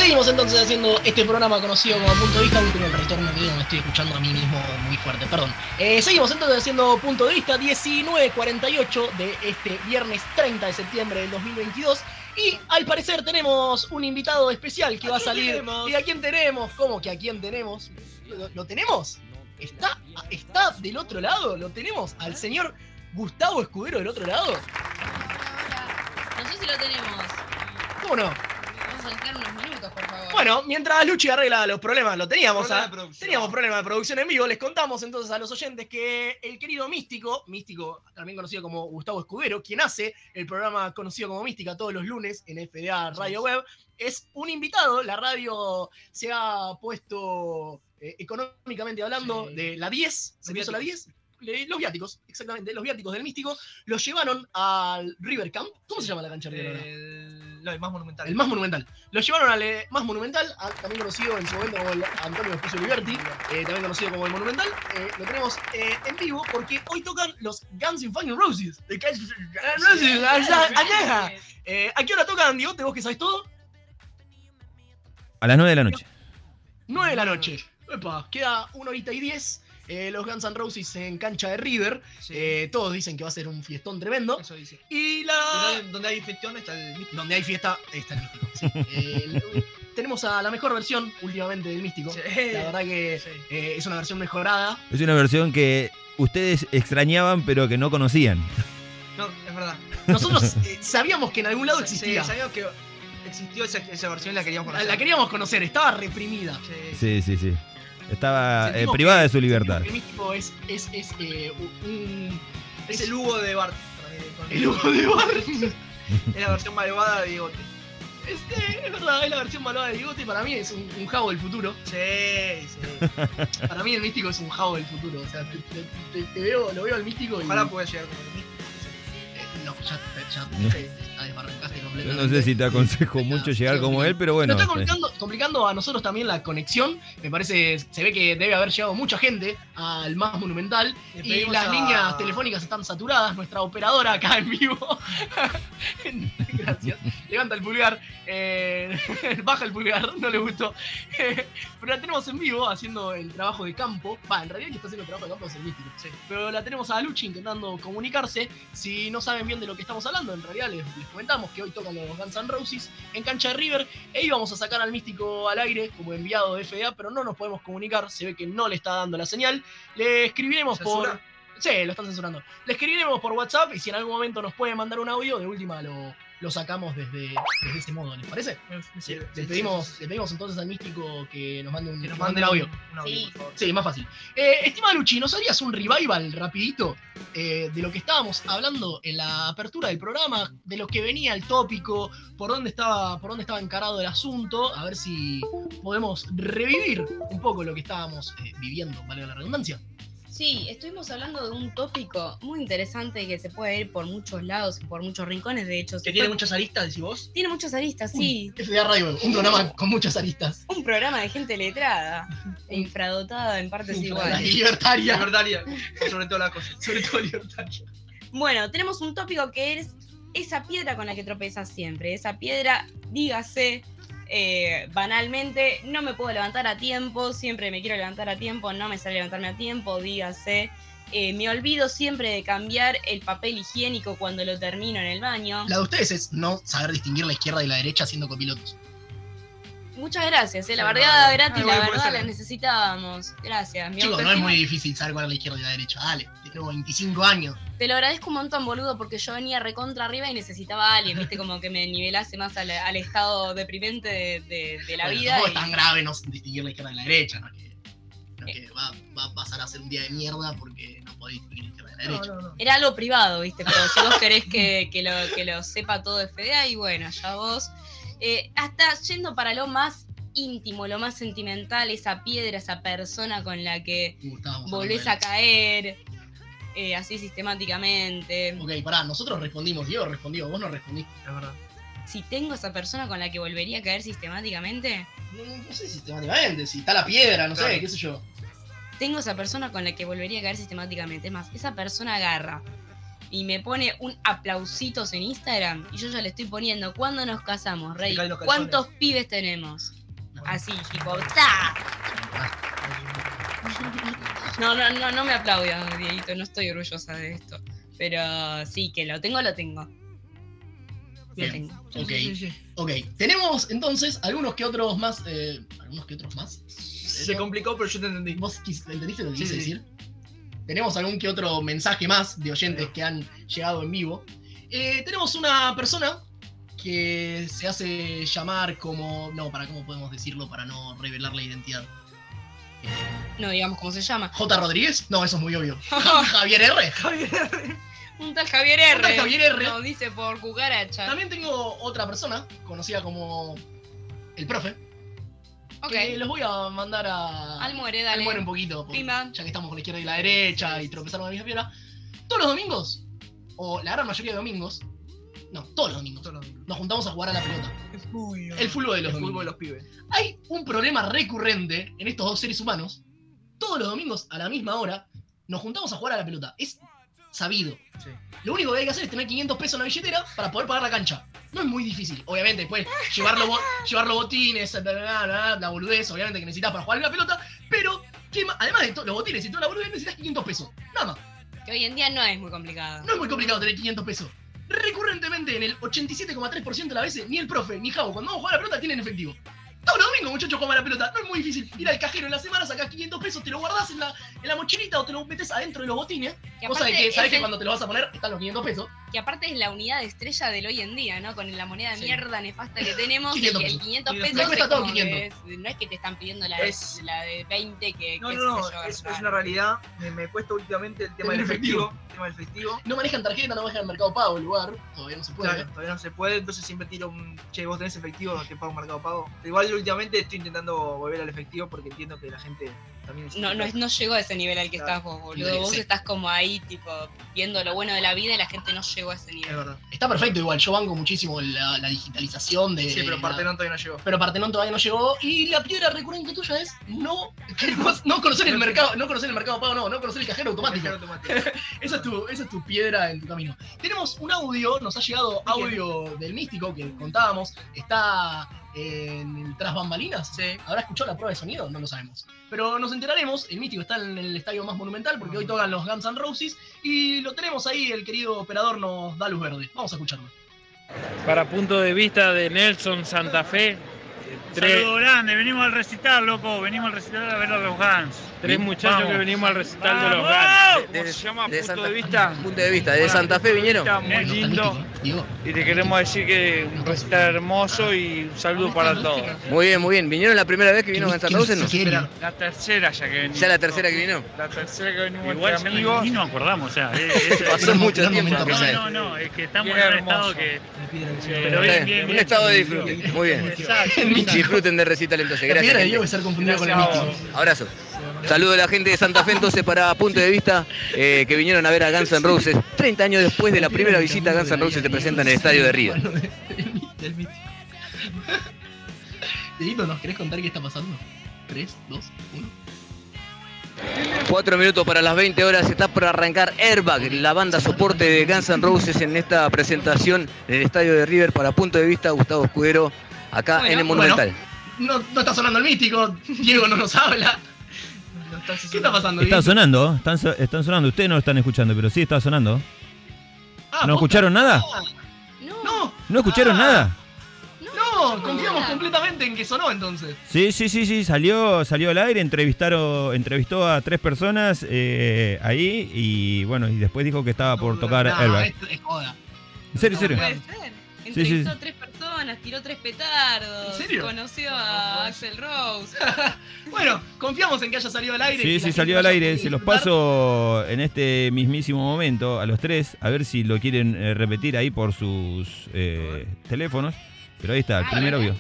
Seguimos entonces haciendo este programa conocido como Punto de Vista. Último el retorno que digo, me estoy escuchando a mí mismo muy fuerte, perdón. Eh, seguimos entonces haciendo Punto de Vista 19.48 de este viernes 30 de septiembre del 2022. Y al parecer tenemos un invitado especial que ¿A va a salir. tenemos? ¿Y a quién tenemos? ¿Cómo que a quién tenemos? ¿Lo, lo tenemos? ¿Está, ¿Está del otro lado? ¿Lo tenemos al señor Gustavo Escudero del otro lado? No sé si lo tenemos. ¿Cómo no? Vamos a unos minutos. Bueno, mientras Luchi arregla los problemas, lo teníamos. Teníamos problemas de producción en vivo. Les contamos entonces a los oyentes que el querido Místico, Místico, también conocido como Gustavo Escudero, quien hace el programa conocido como Mística todos los lunes en FDA Radio Web, es un invitado. La radio se ha puesto eh, económicamente hablando Sí. de la 10, se puso la 10. Le- Los viáticos, exactamente, los viáticos del místico, los llevaron al River Camp. ¿Cómo se llama la cancha de River Camp? El, no, el más monumental. El más monumental. Lo llevaron al eh, más monumental, a- también conocido en su momento como el Antonio Vespucio Liberty, eh, también conocido como el monumental. Eh, lo tenemos eh, en vivo porque hoy tocan los Guns N' Fucking Roses. De Roses, allá, allá. ¿A qué hora tocan, Diego? ¿Te vos que sabes todo? A las 9 de la noche. 9 de la noche. Epa, queda una horita y 10. Eh, los Guns N' Roses en cancha de River. Sí, Eh, todos dicen que va a ser un fiestón tremendo. eso dice. Y la. Donde, hay infección está el místico. Donde hay fiesta, está el místico. sí. Eh, el- tenemos a la mejor versión últimamente del místico. Sí. La verdad que Sí. eh, es una versión mejorada. Es una versión que ustedes extrañaban pero que no conocían. No, es verdad. Nosotros eh, sabíamos que en algún lado Sí, existía. sabíamos que existió esa, esa versión y la queríamos la, conocer. la queríamos conocer, estaba reprimida. Sí. Sí, sí, sí. Estaba eh, privada que- de su libertad. El místico es, es, es eh, un. Es el Hugo de Bart. con- el Hugo de Bart. Es la versión malvada de Diegote. Este, es verdad, es la versión malvada de Bigote. Para mí es un, un jabo del futuro. Sí, sí. Para mí el místico es un jabo del futuro. O sea, te, te- te- veo, lo veo al místico y. Ojalá pueda llegar como el místico. Ya, desbarrancaste Yo no sé si te aconsejo Ya, mucho sí, llegar como él, pero bueno. Nos está eh, complicando, complicando a nosotros también la conexión. Me parece, se ve que debe haber llegado mucha gente al más monumental. Y las a- líneas telefónicas están saturadas. Nuestra operadora acá en vivo. Gracias. Levanta el pulgar. Eh, baja el pulgar, no le gustó. Pero la tenemos en vivo haciendo el trabajo de campo. Va, en realidad el que está haciendo el trabajo de campo es el místico. Pero la tenemos a Luchi intentando comunicarse. Si no saben bien de lo que estamos hablando, en realidad les, les comentamos que hoy tocan los Guns N' Roses en cancha de River. E íbamos a sacar al místico al aire como enviado de FDA, pero no nos podemos comunicar. Se ve que no le está dando la señal. Le escribiremos por. Sí, lo están censurando. Le escribiremos por WhatsApp y si en algún momento nos puede mandar un audio, de última lo, lo sacamos desde, desde ese modo, ¿les parece? Sí, Le pedimos, sí, sí, le pedimos entonces al místico que nos mande un, Que nos mande un audio. Un audio, Sí. por favor. Sí, más fácil. Eh, estimada Luchi, ¿nos harías un revival rapidito eh, de lo que estábamos hablando en la apertura del programa, de lo que venía el tópico, por dónde estaba, por dónde estaba encarado el asunto, a ver si podemos revivir un poco lo que estábamos eh, viviendo, vale la redundancia. Sí, estuvimos hablando de un tópico muy interesante que se puede ir por muchos lados y por muchos rincones. De hecho, Que tiene fue- muchas aristas, decís vos. tiene muchas aristas, sí. FDA Radio, un programa con muchas aristas. Un programa de gente letrada e infradotada en partes iguales. libertaria, Libertaria, sobre todas las cosas. sobre todo libertaria. Bueno, tenemos un tópico que es esa piedra con la que tropezas siempre. Esa piedra, dígase eh, banalmente, no me puedo levantar a tiempo, siempre me quiero levantar a tiempo, no me sale levantarme a tiempo, dígase. eh, me olvido siempre de cambiar el papel higiénico cuando lo termino en el baño. La de ustedes es no saber distinguir la izquierda y la derecha siendo copilotos. Muchas gracias, eh, la bardeada vale. gratis, Ah, la verdad la necesitábamos. Gracias. Mi Chicos, no es muy difícil saber cuál es la izquierda y la derecha. Dale, tengo 25 años. Te lo agradezco un montón, boludo, porque yo venía recontra arriba y necesitaba a alguien, viste, como que me nivelase más al, al estado deprimente de, de- de la Bueno, vida. y- es tan grave no distinguir la izquierda y la derecha, ¿no? Que, no que va, va a pasar a ser un día de mierda porque no podéis distinguir la izquierda y la No, derecha. no, no. Era algo privado, viste, pero si vos querés que, que lo, que lo sepa todo FDA, y bueno, ya vos. Eh, hasta yendo para lo más íntimo, lo más sentimental, esa piedra, esa persona con la que Uh, volvés a caer, eh, así sistemáticamente. Ok, pará, nosotros respondimos, Diego respondió, vos no respondiste. Es verdad. Si tengo esa persona con la que volvería a caer sistemáticamente, No, no sé sistemáticamente, si está la piedra, no sé, qué sé yo. tengo esa persona con la que volvería a caer sistemáticamente. Es más, esa persona agarra y me pone un aplausitos en Instagram y yo ya le estoy poniendo, ¿cuándo nos casamos, Rey? ¿Cuántos pibes tenemos? No, Así, tipo, ¡ta! No, no, no, no me aplaudas, Dieguito, no estoy orgullosa de esto. Pero sí, que lo tengo, lo tengo. Lo tengo. Ok, Sí, sí, sí. ok. Tenemos entonces algunos que otros más. eh, algunos que otros más. Se complicó, pero yo te entendí. ¿Vos entendiste lo que Sí, quise decir? Tenemos algún que otro mensaje más de oyentes que han llegado en vivo. Eh, tenemos una persona que se hace llamar como. No, para cómo podemos decirlo para no revelar la identidad. No digamos cómo se llama. J. Rodríguez, no, eso es muy obvio. Javier R. Un tal Javier R. Un tal Javier R. No, dice por cucaracha. También tengo otra persona, conocida como el profe, Ok. que los voy a mandar a. Al muere, al dale. muere un poquito. porque ya que estamos con la izquierda y la derecha y tropezaron a la misma piedra. Todos los domingos, o la gran mayoría de domingos, no, todos los domingos, Todos los domingos. nos juntamos a jugar a la pelota. Uy, El fútbol de los el fútbol de los pibes. Hay un problema recurrente en estos dos seres humanos. Todos los domingos, a la misma hora, nos juntamos a jugar a la pelota. Es sabido. Sí. Lo único que hay que hacer es tener 500 pesos en la billetera para poder pagar la cancha. No es muy difícil. Obviamente, después llevar los, bo- llevar los botines, bla, bla, bla, la boludez, obviamente que necesitas para jugar la pelota. Pero, ¿qué ma- además de los botines y toda la boludez, necesitas 500 pesos. Nada más. Que hoy en día no es muy complicado. No es muy complicado tener 500 pesos. Recurrentemente, en el 87,3% de las veces, ni el profe ni Javo, cuando vamos a jugar a la pelota, tienen efectivo. Todos los domingos, muchachos, juegan a la pelota. No es muy difícil. Ir al cajero en la semana, sacás 500 pesos, te lo guardás en la, en la mochilita o te lo metes adentro de los botines. Que Cosa de aparte que sabes es que el- cuando te lo vas a poner están los 500 pesos. que aparte es la unidad de estrella del hoy en día, ¿no? Con la moneda de Sí. mierda nefasta que tenemos, 500 el, el pesos. 500 Sí, pesos me cuesta es todo como 500. que es- no es que te están pidiendo la, Es- la de 20 que, No, que no, no, yo, es, una realidad. Me, me cuesta últimamente el tema El del efectivo. efectivo. El tema del efectivo. No manejan tarjeta, no manejan Mercado Pago el lugar. Todavía no se puede. Claro, todavía no se puede, entonces siempre tiro un. Che, vos tenés efectivo, te pago un mercado pago. Igual últimamente estoy intentando volver al efectivo porque entiendo que la gente también No, no, no llegó a ese nivel al que Claro. estás vos, boludo. Sí, Vos sí. estás como ahí, tipo, viendo lo bueno de la vida y la gente no llegó a ese Es nivel. verdad. Está perfecto igual. Yo banco muchísimo la, la digitalización de. Sí, pero la- Partenón todavía no llegó. pero Partenón todavía no llegó. Y la piedra recurrente tuya es no, no conocer el mercado, no conocer el mercado pago, no, no conocer el cajero automático. Cajero automático. Esa es, tu, esa es tu piedra en tu camino. Tenemos un audio, nos ha llegado audio del místico que contábamos. Está en el tras bambalinas. ¿Habrá escuchado la prueba de sonido? No lo sabemos. Pero nos enteraremos. El mítico está en el estadio más monumental porque hoy tocan los Guns N' Roses. Y lo tenemos ahí. El querido operador nos da luz verde. Vamos a escucharlo. Para punto de vista de Nelson Santa Fe, tres, Saludo grande, venimos al recital, loco, venimos al recital a ver a los Guns. Tres muchachos Vamos. que venimos al recital de los. ¿Cómo se llama? de Punto Santa- de vista. Punto de vista, de Santa Fe vinieron. Está muy lindo. ¿eh? Y te queremos decir que un recital hermoso y un saludo para todos. Muy bien, muy bien. ¿Vinieron la primera vez que vino Guns N' Roses? No? quiere? La tercera ya que venimos. ¿Ya la tercera que vino? La tercera que venimos Igual entre amigos. nos acordamos, o sea, es- es- Pasó mucho tiempo. No, no, no, es que estamos en un estado que. Pero bien, bien, bien, Un estado de disfrute. Muy bien. Exacto. Disfruten del recital entonces. Gracias. de gente. es ser confundido con el a. Abrazo. Saludo a la gente de Santa Fe entonces para punto de vista eh, que vinieron a ver a Guns N' Roses. 30 años después de la primera visita a Guns N' Roses se presenta en el estadio de mítico. Dieguito, ¿nos querés contar qué está pasando? 3, 2, 1. Cuatro minutos para las 20 horas. Está por arrancar Airbag, la banda soporte de Guns N' Roses en esta presentación en el estadio de River para punto de vista Gustavo Escudero acá Bueno, en el Monumental. No, no está sonando el mítico. Diego no nos habla. ¿Qué está pasando? Está sonando, están, so- están sonando. Ustedes no lo están escuchando, pero sí está sonando. Ah, ¿No escucharon nada? No, No, ¿No escucharon Ah. nada? no, confiamos nada. completamente en que sonó entonces. Sí, sí, sí, sí, salió, salió al aire, entrevistaron, entrevistó a tres personas eh, ahí y bueno, y después dijo que estaba por tocar No, Airbag. esto es joda. ¿En serio, en no serio? puede ser. Sí. Entrevistó a tres personas, tiró tres petardos. ¿En serio? Conoció a Axel Rose. Bueno, confiamos en que haya salido al aire. Sí, sí, salió al aire. Se los paso en este mismísimo momento a los tres, a ver si lo quieren eh, repetir ahí por sus eh, teléfonos. Pero ahí está, el Ah, primer audio.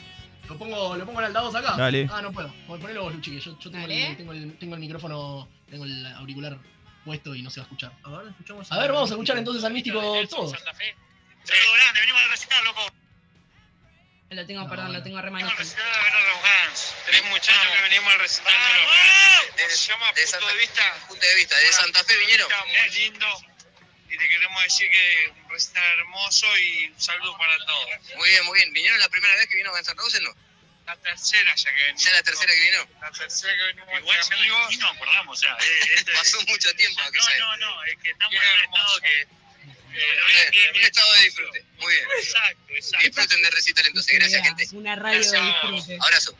¿Lo pongo, ¿Lo pongo en altavoz acá? Dale. Ah, no puedo. Pon- Ponelo vos, Luchi, que yo, yo tengo, el, tengo, el, tengo el micrófono, tengo el auricular puesto y no se va a escuchar. A ver, escuchamos. A ver, vamos a escuchar entonces al místico todos. Santa Fe. Saludo grande, venimos al recital, loco. Lo tengo, No, perdón, no. lo tengo Venimos al recital a ver a los Guns. Tres muchachos que venimos al recital de los Guns. ¿Cómo se llama? De Punto Santa- de vista. Punto de vista, de Santa Fe vinieron. Muy lindo. Y te queremos decir que un recital hermoso y un saludo para todos. Muy bien, muy bien. ¿Vinieron la primera vez que vino Guns N' Roses? No. La tercera ya que venimos. ¿Ya la tercera que vino? La tercera que venimos Igual entre amigos. Y nos acordamos, o sea, eh, este- Pasó mucho tiempo No, sea. no, no, es que estamos en un hermoso. estado que. Eh, bien, bien, Un estado de disfrute. Muy bien. Exacto, exacto. Disfruten del recital entonces. Gracias, gente. Una radio de disfrute. Abrazo.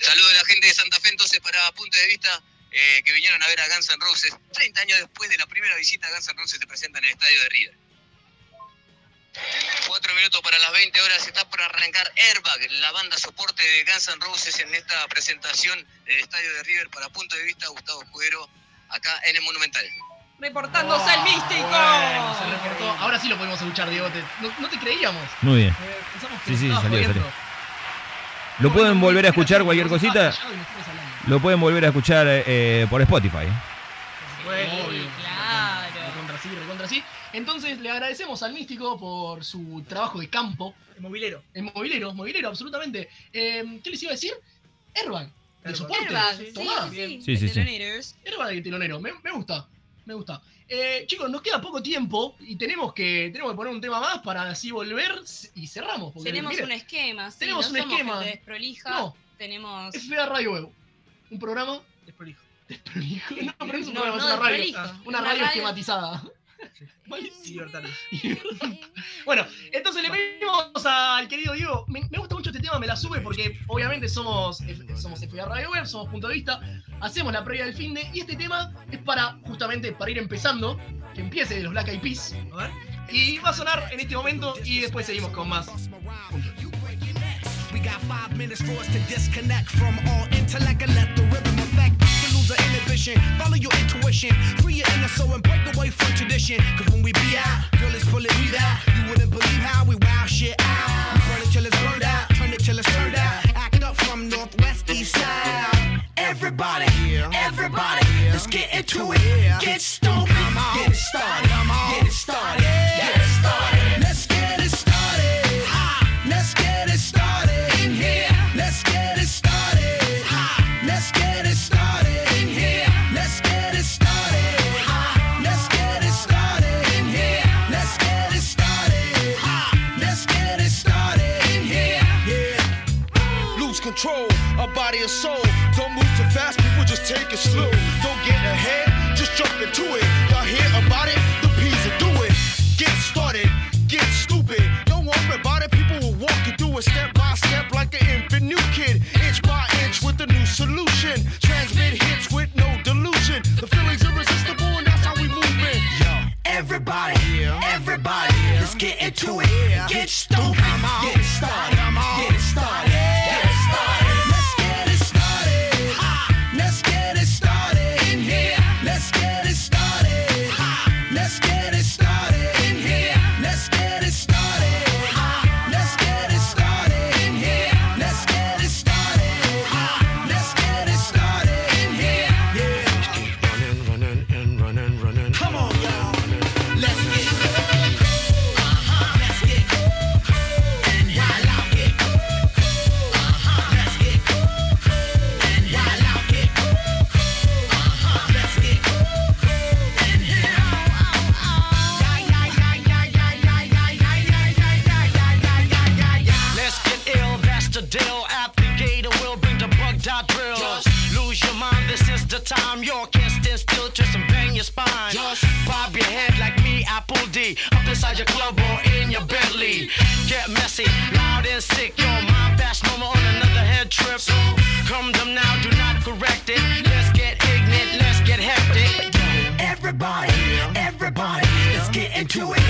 Saludo a la gente de Santa Fe entonces para punto de vista eh, que vinieron a ver a Guns N' Roses. 30 años después de la primera visita, Guns N' Roses se presenta en el estadio de River. Cuatro minutos para las 20 horas. Está por arrancar Airbag, la banda soporte de Guns N' Roses en esta presentación en el estadio de River para punto de vista Gustavo Escudero acá en el Monumental. Reportándose el místico. Bueno, se reportó. Ahora sí lo podemos escuchar, Diego. te- no, no te creíamos. Muy bien. Eh, pensamos que Sí, sí, salió, salió. ¿Lo pueden volver a escuchar cualquier Vos cosita? y. Lo pueden volver a escuchar eh, por Spotify. Obvio. claro. Recontra sí, recontra sí. Entonces le agradecemos al místico por su trabajo de campo. El movilero. En movilero, movilero, absolutamente. Eh, ¿Qué les iba a decir? Airbag. Airbag. soporte. Airbag, sí, sí, Sí. Airbag de telonero. Me, me gusta. Me gusta. Eh, chicos, nos queda poco tiempo y tenemos que, tenemos que poner un tema más para así volver y cerramos. porque, Tenemos un esquema, sí, tenemos no un somos esquema. gente desprolija. No, Tenemos. FA Radio Web. Un programa Desprolijo. desprolijo. No, pero no es un No, programa, no es una radio. Es Una una radio radio- esquematizada. Bueno, entonces le pedimos al querido Diego. Me, me gusta mucho este tema, me la sube porque obviamente somos, F- somos FA Radio Web, somos punto de vista, hacemos la previa del fin de. Y este tema es para, justamente, para ir empezando, que empiece de los Black Eyed Peas. Y va a sonar en este momento y después seguimos con más. We got five minutes for us to disconnect from all intellect and let the rhythm affect. Lose our inhibition, follow your intuition, free your inner soul and break away from tradition. Cause when we be out, girl, it's pulling me out. You wouldn't believe how we wow shit out. We burn it till it's burned out, turn it till it's turned out. Act up from northwest east side. Everybody, everybody, let's get into it. Get stupid, get started, slow. Don't get ahead, just jump into it. And sick. Your mind fast, no more on another head trip. So come them now, do not correct it. Let's get ignorant, let's get hectic. Everybody, everybody, let's get into it.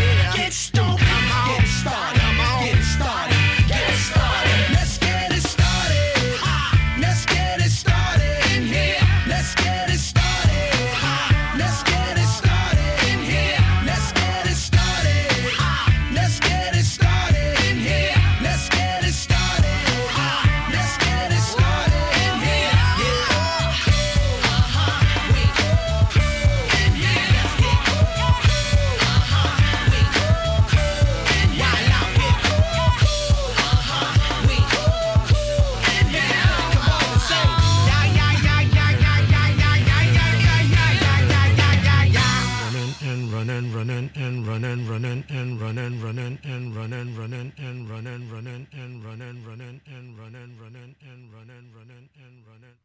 And running, running, and running, running, and running, running, and running, running, and running, running, and running.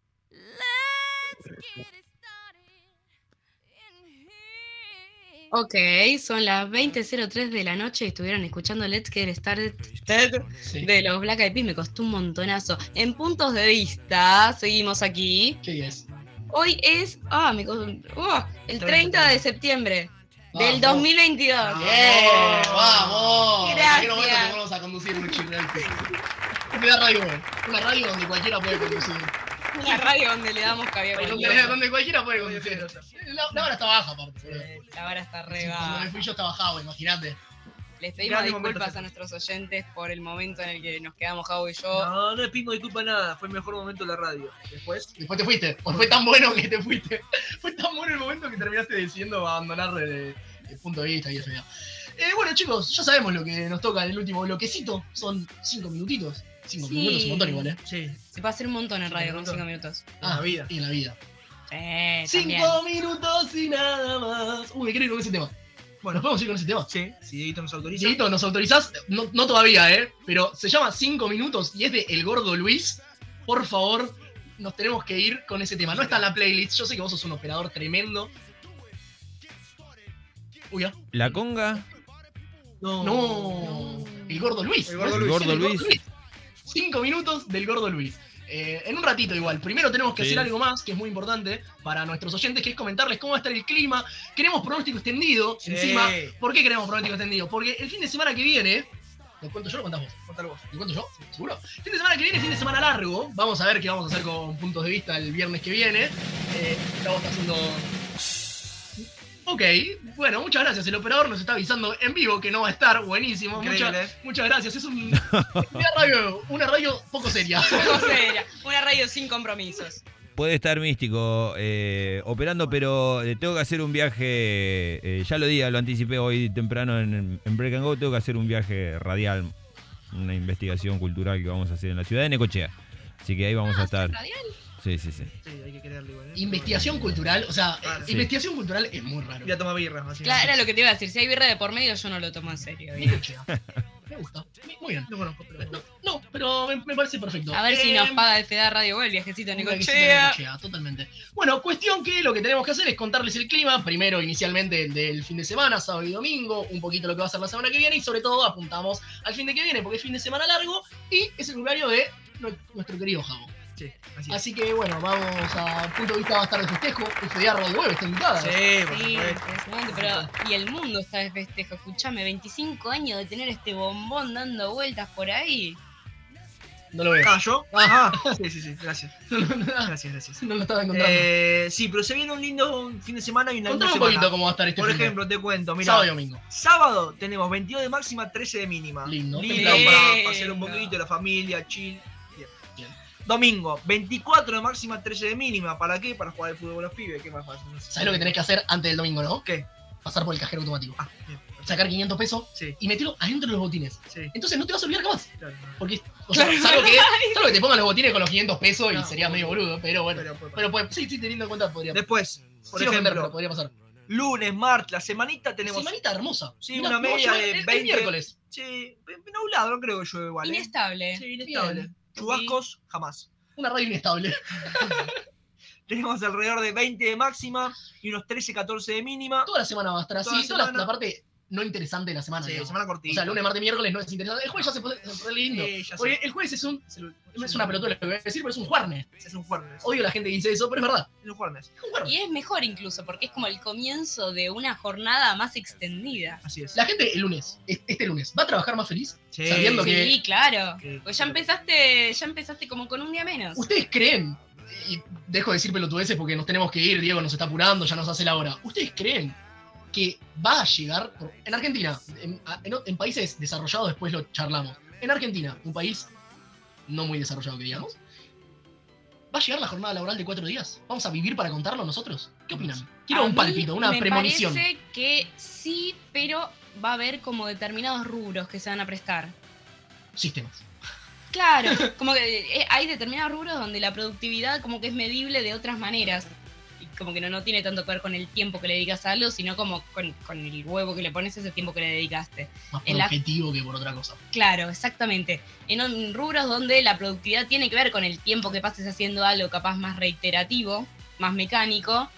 Ok, son las 20.03 de la noche y estuvieron escuchando Let's Get Started de los Black Eyed Peas. Me costó un montonazo. En puntos de vista, seguimos aquí. ¿Qué es? Hoy es. Ah, me costó. uh, el 30 de septiembre del Vamos. 2022. ¡Bien! ¡Vamos! Gracias. En momento vamos a conducir un. Una radio, una radio donde cualquiera puede conducir. Una radio donde le damos cabida Donde, cualquiera. donde cualquiera puede conducir. La, la vara está baja, aparte. La vara está re Sí, Cuando me baja. fui yo estaba bajado, imagínate. Les pedimos disculpas a nuestros oyentes por el momento en el que nos quedamos Javo y yo. No, no le pido disculpa nada, fue el mejor momento de la radio. Después, Después te fuiste. O fue tan bueno que te fuiste. Fue tan bueno el momento que terminaste decidiendo abandonar el, el punto de vista y eso ya. Eh, bueno, chicos, ya sabemos lo que nos toca en el último bloquecito. Son cinco minutitos. Cinco Sí. minutos es un montón igual, ¿eh? sí, Se puede hacer un montón en radio con cinco minutos. Ah, la vida. Y en la vida. Sí, también. Cinco minutos y nada más. Uy, me quiero ir con ese tema. Bueno, ¿nos podemos ir con ese tema? sí, si Dieguito nos autoriza. Dieguito, ¿nos autorizás? No, no todavía, ¿eh? Pero se llama 5 minutos y es de El Gordo Luis. Por favor, nos tenemos que ir con ese tema. No está en la playlist. Yo sé que vos sos un operador tremendo. Uy, ah. La conga, No. No. El Gordo Luis. El Gordo El Luis. Gordo El Luis. 5 minutos del Gordo Luis. Eh, en un ratito igual. Primero tenemos que Sí. hacer algo más que es muy importante para nuestros oyentes, que es comentarles cómo va a estar el clima. Queremos pronóstico extendido. Sí. Encima, ¿por qué queremos pronóstico extendido? Porque el fin de semana que viene. ¿Lo cuento yo o lo contás vos? Contalo vos. ¿Lo cuento yo? ¿Seguro? Fin de semana que viene, fin de semana largo. Vamos a ver qué vamos a hacer con puntos de vista el viernes que viene. Eh, estamos haciendo. Ok, bueno, muchas gracias. El operador nos está avisando en vivo que no va a estar. Buenísimo. Muchas, muchas gracias. Es un, una, radio, una radio poco seria. Poco seria. Una radio sin compromisos. puede estar místico eh, operando, pero eh, tengo que hacer un viaje, eh, ya lo di, lo anticipé hoy temprano en, en Break and Go, tengo que hacer un viaje radial, una investigación cultural que vamos a hacer en la ciudad de Necochea. Así que ahí vamos a estar. Radial. Sí, sí, sí. Sí, hay que quererle igual. ¿eh? Investigación cultural, o sea, eh, investigación cultural es muy raro. Voy a tomar birra, así. Claro, era lo que te iba a decir. Si hay birra de por medio, yo no lo tomo en serio. Me gusta. Muy bien. No conozco, pero. No, no, pero me, me parece perfecto. A ver si nos paga el FEDA Radio el viajecito a un viajecito Necochea. a Necochea, totalmente. Bueno, cuestión que lo que tenemos que hacer es contarles el clima, primero inicialmente el del fin de semana, sábado y domingo, un poquito lo que va a ser la semana que viene y sobre todo apuntamos al fin de que viene porque es fin de semana largo y es el cumpleaños de nu- nuestro querido Javo. Sí, así que bueno, vamos a punto de vista va a estar de festejo, FDA Radio Web está invitada. Sí, por Sí, supuesto. impresionante, pero y el mundo está de festejo. Escuchame, 25 años de tener este bombón dando vueltas por ahí. No lo veo. Ah, ¿yo? Ah, sí, sí, sí, gracias. Gracias, gracias. no lo estaba encontrando. Eh, sí, pero se viene un lindo fin de semana y una linda un semana. poquito cómo va a estar este Por fin de- ejemplo, te cuento, mira. sábado y domingo. Sábado tenemos 22 de máxima, 13 de mínima. Lindo. Lindo Lindo. para pasear un poquito, la familia, chill. Domingo, 24 de máxima, 13 de mínima. ¿Para qué? Para jugar al fútbol con los pibes. ¿Qué más fácil? ¿Sabes lo que tenés que hacer antes del domingo, no? ¿Qué? Pasar por el cajero automático. Ah, bien. Sacar 500 pesos Sí, y meterlo adentro de los botines. sí. Entonces no te vas a olvidar jamás. Claro. Porque, o sea, salvo que, salvo que te pongan los botines con los 500 pesos y No, sería medio boludo, pero bueno. Pero, pues, Pero pues, sí, sí, teniendo en cuenta podría Después, por ejemplo, pero podría pasar. lunes, martes, la semanita tenemos. Semanita hermosa. Sí, una a media de el- el 20. miércoles. Sí, nublado, no creo que llueve igual. ¿eh? Inestable. Sí, inestable. Bien. Chubascos, jamás. Una radio inestable. Tenemos alrededor de 20 de máxima y unos 13, 14 de mínima. Toda la semana va a estar así. Toda la Toda la, la parte no interesante de la semana. Sí, digamos. semana cortita. O sea, lunes, martes, miércoles no es interesante. El jueves ya se puede se re lindo. Sí. Porque el jueves es un. Es una pelotuda lo que voy a decir, pero es un jueves. Es un jueves. Odio a la gente que dice eso, pero es verdad. Es un jueves. Es un jueves. Y es mejor incluso, porque es como el comienzo de una jornada más extendida. Así es. La gente el lunes, es- este lunes, va a trabajar más feliz. Sí. sabiendo que- Sí, claro. que- Pues ya empezaste, ya empezaste como con un día menos. ¿Ustedes creen? Y dejo de decir pelotudeces porque nos tenemos que ir, Diego nos está apurando, ya nos hace la hora. ¿Ustedes creen que va a llegar, en Argentina, en, países desarrollados después lo charlamos, en Argentina, un país no muy desarrollado que digamos, ¿va a llegar la jornada laboral de cuatro días? ¿Vamos a vivir para contarlo nosotros? ¿Qué opinan? Quiero A un palpito, una me premonición. parece que sí, pero va a haber como determinados rubros que se van a prestar. Sistemas. Claro, como que eh, hay determinados rubros donde la productividad como que es medible de otras maneras. Como que no, no tiene tanto que ver con el tiempo que le dedicas a algo, sino como con, con el huevo que le pones ese tiempo que le dedicaste. Más por objetivo que por otra cosa. Claro, exactamente. En rubros donde la productividad tiene que ver con el tiempo que pases haciendo algo capaz más reiterativo, más mecánico,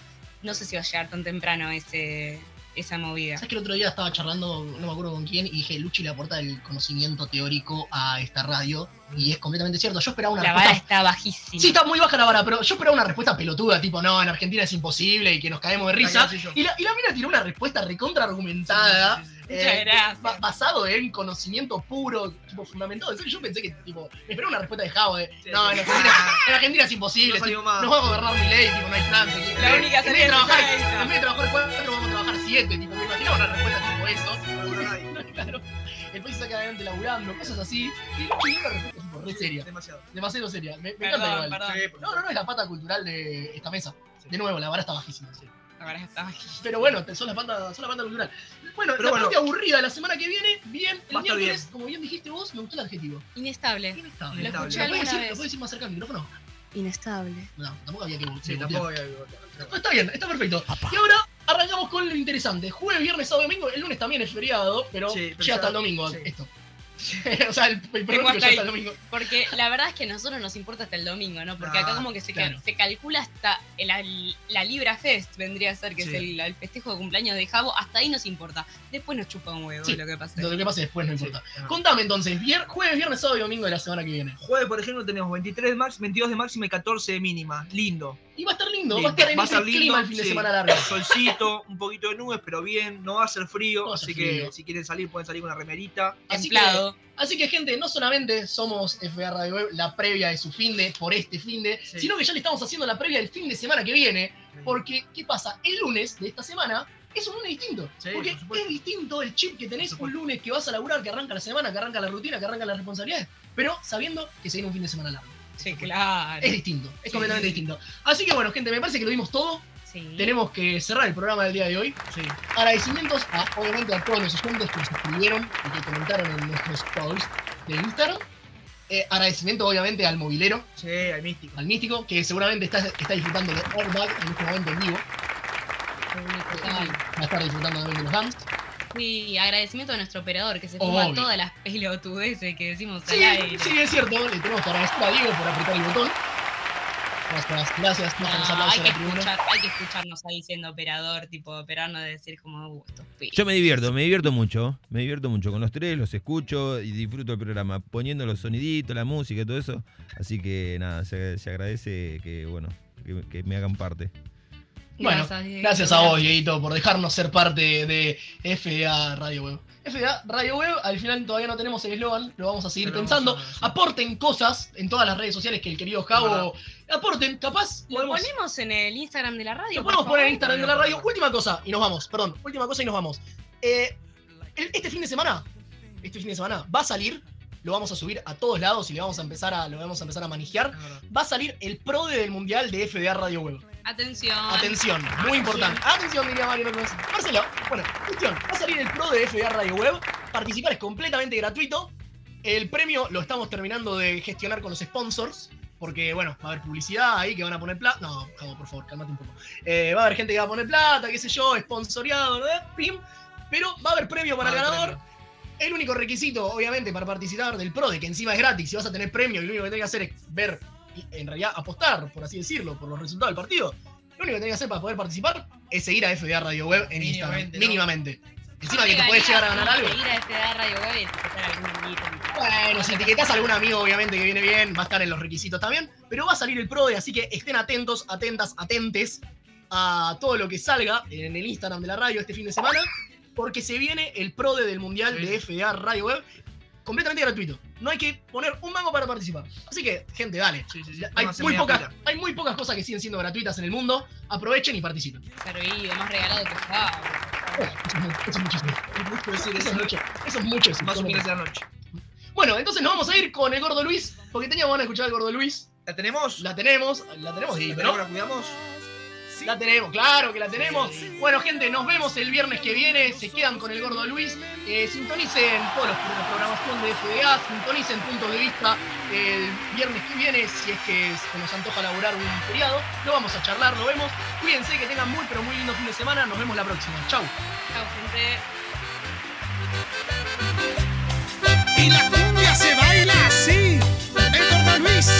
no sé si va a llegar tan temprano ese, esa movida. ¿Sabes que el otro día estaba charlando, no me acuerdo con quién, y dije, Luchi le aporta el conocimiento teórico a esta radio, y es completamente cierto. Yo esperaba una La respuesta vara está bajísima. Sí, está muy baja la vara, pero yo esperaba una respuesta pelotuda, tipo, no, en Argentina es imposible y que nos caemos de risa. Y la, y la mina tiró una respuesta recontra argumentada, Sí, sí, sí, sí. Eh, Muchas basado en conocimiento puro, tipo, fundamentado. En yo pensé que, tipo, me esperaba una respuesta de Javo, de, Sí, no, sí. en Argentina, en Argentina es imposible, No tipo, más. nos va a gobernar mi ley, tipo, no hay plan. La en única vez de salida trabajar. En vez de trabajar cuatro, vamos a trabajar siete, tipo, me imaginaba una respuesta tipo eso. Claro, el país saca adelante laburando, cosas así. Y dio una respuesta tipo, re seria, Demasiado. demasiado seria. Me, me Perdón, encanta igual. perdón. Sí, No, no, no es la pata cultural de esta mesa. De nuevo, la vara está bajísima. La está. Pero bueno, son la pata, son la pata cultural. Bueno, Pero la bueno. parte aburrida de la semana que viene, bien. El miércoles, bien. como bien dijiste vos, me gustó el adjetivo. Inestable. Inestable. Lo ¿Lo escuché puedes alguna decir, vez. ¿Lo puedes decir más cerca al micrófono? Inestable. No, tampoco había que Sí, tampoco había que No, Está bien, está perfecto. Y ahora arrancamos con lo interesante. Jueves, viernes, sábado, domingo. El lunes también es feriado, pero Sí, pero llega ya- hasta el domingo sí. esto. o sea, el, el hasta ya hasta el domingo. Porque la verdad es que a nosotros nos importa hasta el domingo, ¿no? Porque Ah, acá como que se, cal- claro. se calcula hasta la, la Libra Fest, vendría a ser, que Sí. es el, el festejo de cumpleaños de Javo, hasta ahí nos importa. Después nos chupa un huevo Sí. lo que pase. Lo que pase después no Sí, importa. verdad. Contame entonces, vier- jueves, viernes, sábado y domingo de la semana que viene. Jueves, por ejemplo, tenemos 23 de máxima, 22 de máxima y 14 de mínima. Lindo. Y va a estar lindo, Lindo. va a estar en Va a ese estar lindo, clima el fin de sí. semana largo. Solcito, un poquito de nubes, pero bien. No va a ser frío. No va a ser así frío. que si quieren salir, pueden salir con una remerita. Así que, Así que, gente, no solamente somos FA Radio Web, la previa de su fin de, por este fin de, Sí. sino que ya le estamos haciendo la previa del fin de semana que viene. Porque, ¿qué pasa? El lunes de esta semana es un lunes distinto. Sí, porque por es distinto el chip que tenés un lunes que vas a laburar, que arranca la semana, que arranca la rutina, que arranca las responsabilidades, pero sabiendo que se viene un fin de semana largo. Sí, claro. Es distinto, es Sí. completamente distinto. Así que bueno, gente, me parece que lo dimos todo. Sí. Tenemos que cerrar el programa del día de hoy. Sí. Agradecimientos a, obviamente, a todos los oyentes que nos escribieron y que comentaron en nuestros posts de Instagram. Eh, agradecimiento, obviamente, al movilero, Sí, hay místico. al místico, que seguramente está, está disfrutando de Airbag en este momento en vivo. Total. Va a estar disfrutando también de los dams. Sí, agradecimiento a nuestro operador que se Obvio. fuma todas las pelotudeces que decimos Sí, al aire. sí, es cierto. Le tenemos que agradecer a Diego por apretar el botón. Gracias, gracias. No, Gracias, hay, que escuchar, hay escucharnos ahí siendo operador, tipo operarnos de decir como uh, estos pibes. Yo me divierto, me divierto mucho, me divierto mucho con los tres, los escucho y disfruto el programa, poniendo los soniditos, la música y todo eso. Así que nada, se, se agradece que, bueno, que, que me hagan parte. Bueno, Gracias, a vos, Dieguito, por dejarnos ser parte de FDA Radio Web. FDA Radio Web, al final todavía no tenemos el eslogan, lo vamos a seguir Pero pensando. a ver, sí. Aporten cosas en todas las redes sociales que el querido Javo. Aporten, capaz. Lo podemos- ponemos en el Instagram de la radio. Lo podemos poner en favor? Instagram de la radio. Última cosa, y nos vamos, perdón. Última cosa y nos vamos. Eh, el- este fin de semana, este fin de semana, va a salir, lo vamos a subir a todos lados y le vamos a empezar a, lo vamos a empezar a manejar. Va a salir el pro del mundial de FDA Radio Web. Atención. Atención, muy importante. Atención, diría Mario López. Marcelo, bueno, cuestión, va a salir el pro de FDA Radio Web. Participar es completamente gratuito. El premio lo estamos terminando de gestionar con los sponsors. Porque, bueno, va a haber publicidad ahí que van a poner plata. No, Javo, por favor, cálmate un poco. Eh, va a haber gente que va a poner plata, qué sé yo, sponsoreado, ¿verdad? Pim. Pero va a haber premio para el ganador. premio. El único requisito, obviamente, para participar del PRO, de que encima es gratis, si vas a tener premio y lo único que tenés que hacer es ver, y en realidad apostar, por así decirlo, por los resultados del partido, lo único que tenés que hacer para poder participar es seguir a FDA Radio Web en Instagram. Mínimamente, ¿no? Mínimamente. Encima que te puedes llegar a ganar algo. Ir a FDA Radio Web y etiquetar algún amiguito. Bueno, si etiquetás a algún amigo, obviamente que viene bien, va a estar en los requisitos también. Pero va a salir el PRODE, así que estén atentos, atentas, atentes a todo lo que salga en el Instagram de la radio este fin de semana. Porque se viene el PRODE del Mundial Sí. de FDA Radio Web. Completamente gratuito. No hay que poner un mango para participar. Así que, gente, dale. Sí, sí, sí. Hay muy, pocas, hay muy pocas cosas que siguen siendo gratuitas en el mundo. Aprovechen y participen. Servido, más regalado que. Oh, eso, es, mu- eso es muchísimo. Es mucho decir Eso eso. es mucho. Eso es mucho. decir. Más viernes de la noche. Bueno, entonces nos vamos a ir con el gordo Luis. Porque teníamos ganas de escuchar al gordo Luis. ¿La tenemos? La tenemos, la tenemos, sí, ¿La? ¿La cuidamos? La tenemos, claro que la tenemos. Bueno, gente, nos vemos el viernes que viene. Se quedan con el gordo Luis. Eh, sintonicen todos los la programación de FDA, sintonicen puntos de vista el viernes que viene, si es que se nos antoja laburar un feriado. Lo vamos a charlar, lo vemos. Cuídense, que tengan muy, pero muy lindo fin de semana. Nos vemos la próxima. Chau. Chau, gente. Y la cumbia se baila así. El gordo Luis,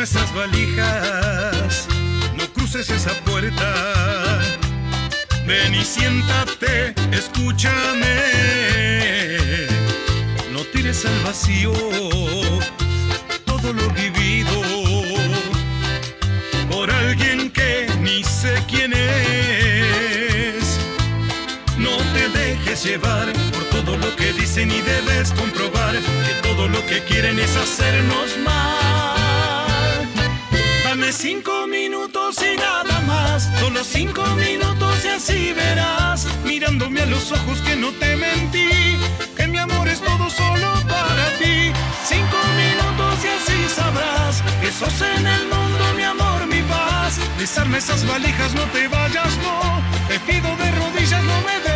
Desarma esas valijas, no cruces esa puerta. Ven y siéntate, escúchame. No tires al vacío todo lo vivido por alguien que ni sé quién es. No te dejes llevar por todo lo que dicen y debes comprobar que todo lo que quieren es hacernos mal. Cinco minutos y nada más, solo cinco minutos y así verás, mirándome a los ojos que no te mentí, que mi amor es todo solo para ti. Cinco minutos y así sabrás que sos en el mundo mi amor, mi paz. Desarma esas valijas, no te vayas, no. Te pido de rodillas, no me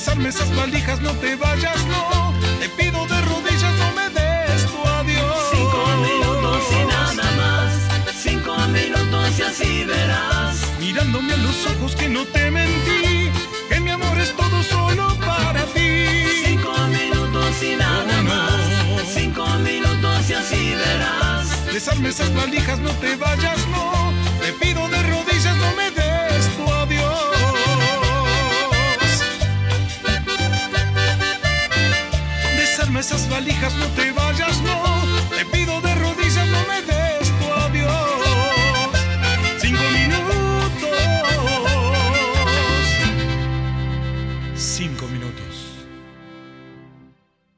desarme esas bandijas, no te vayas, no. Te pido de rodillas, no me des tu adiós. Cinco minutos y nada más, cinco minutos y así verás. Mirándome a los ojos que no te mentí, que mi amor es todo solo para ti. Cinco minutos y nada más, cinco minutos y así verás. Desarme esas bandijas, no te vayas, no. Te pido de rodillas. Valijas, no te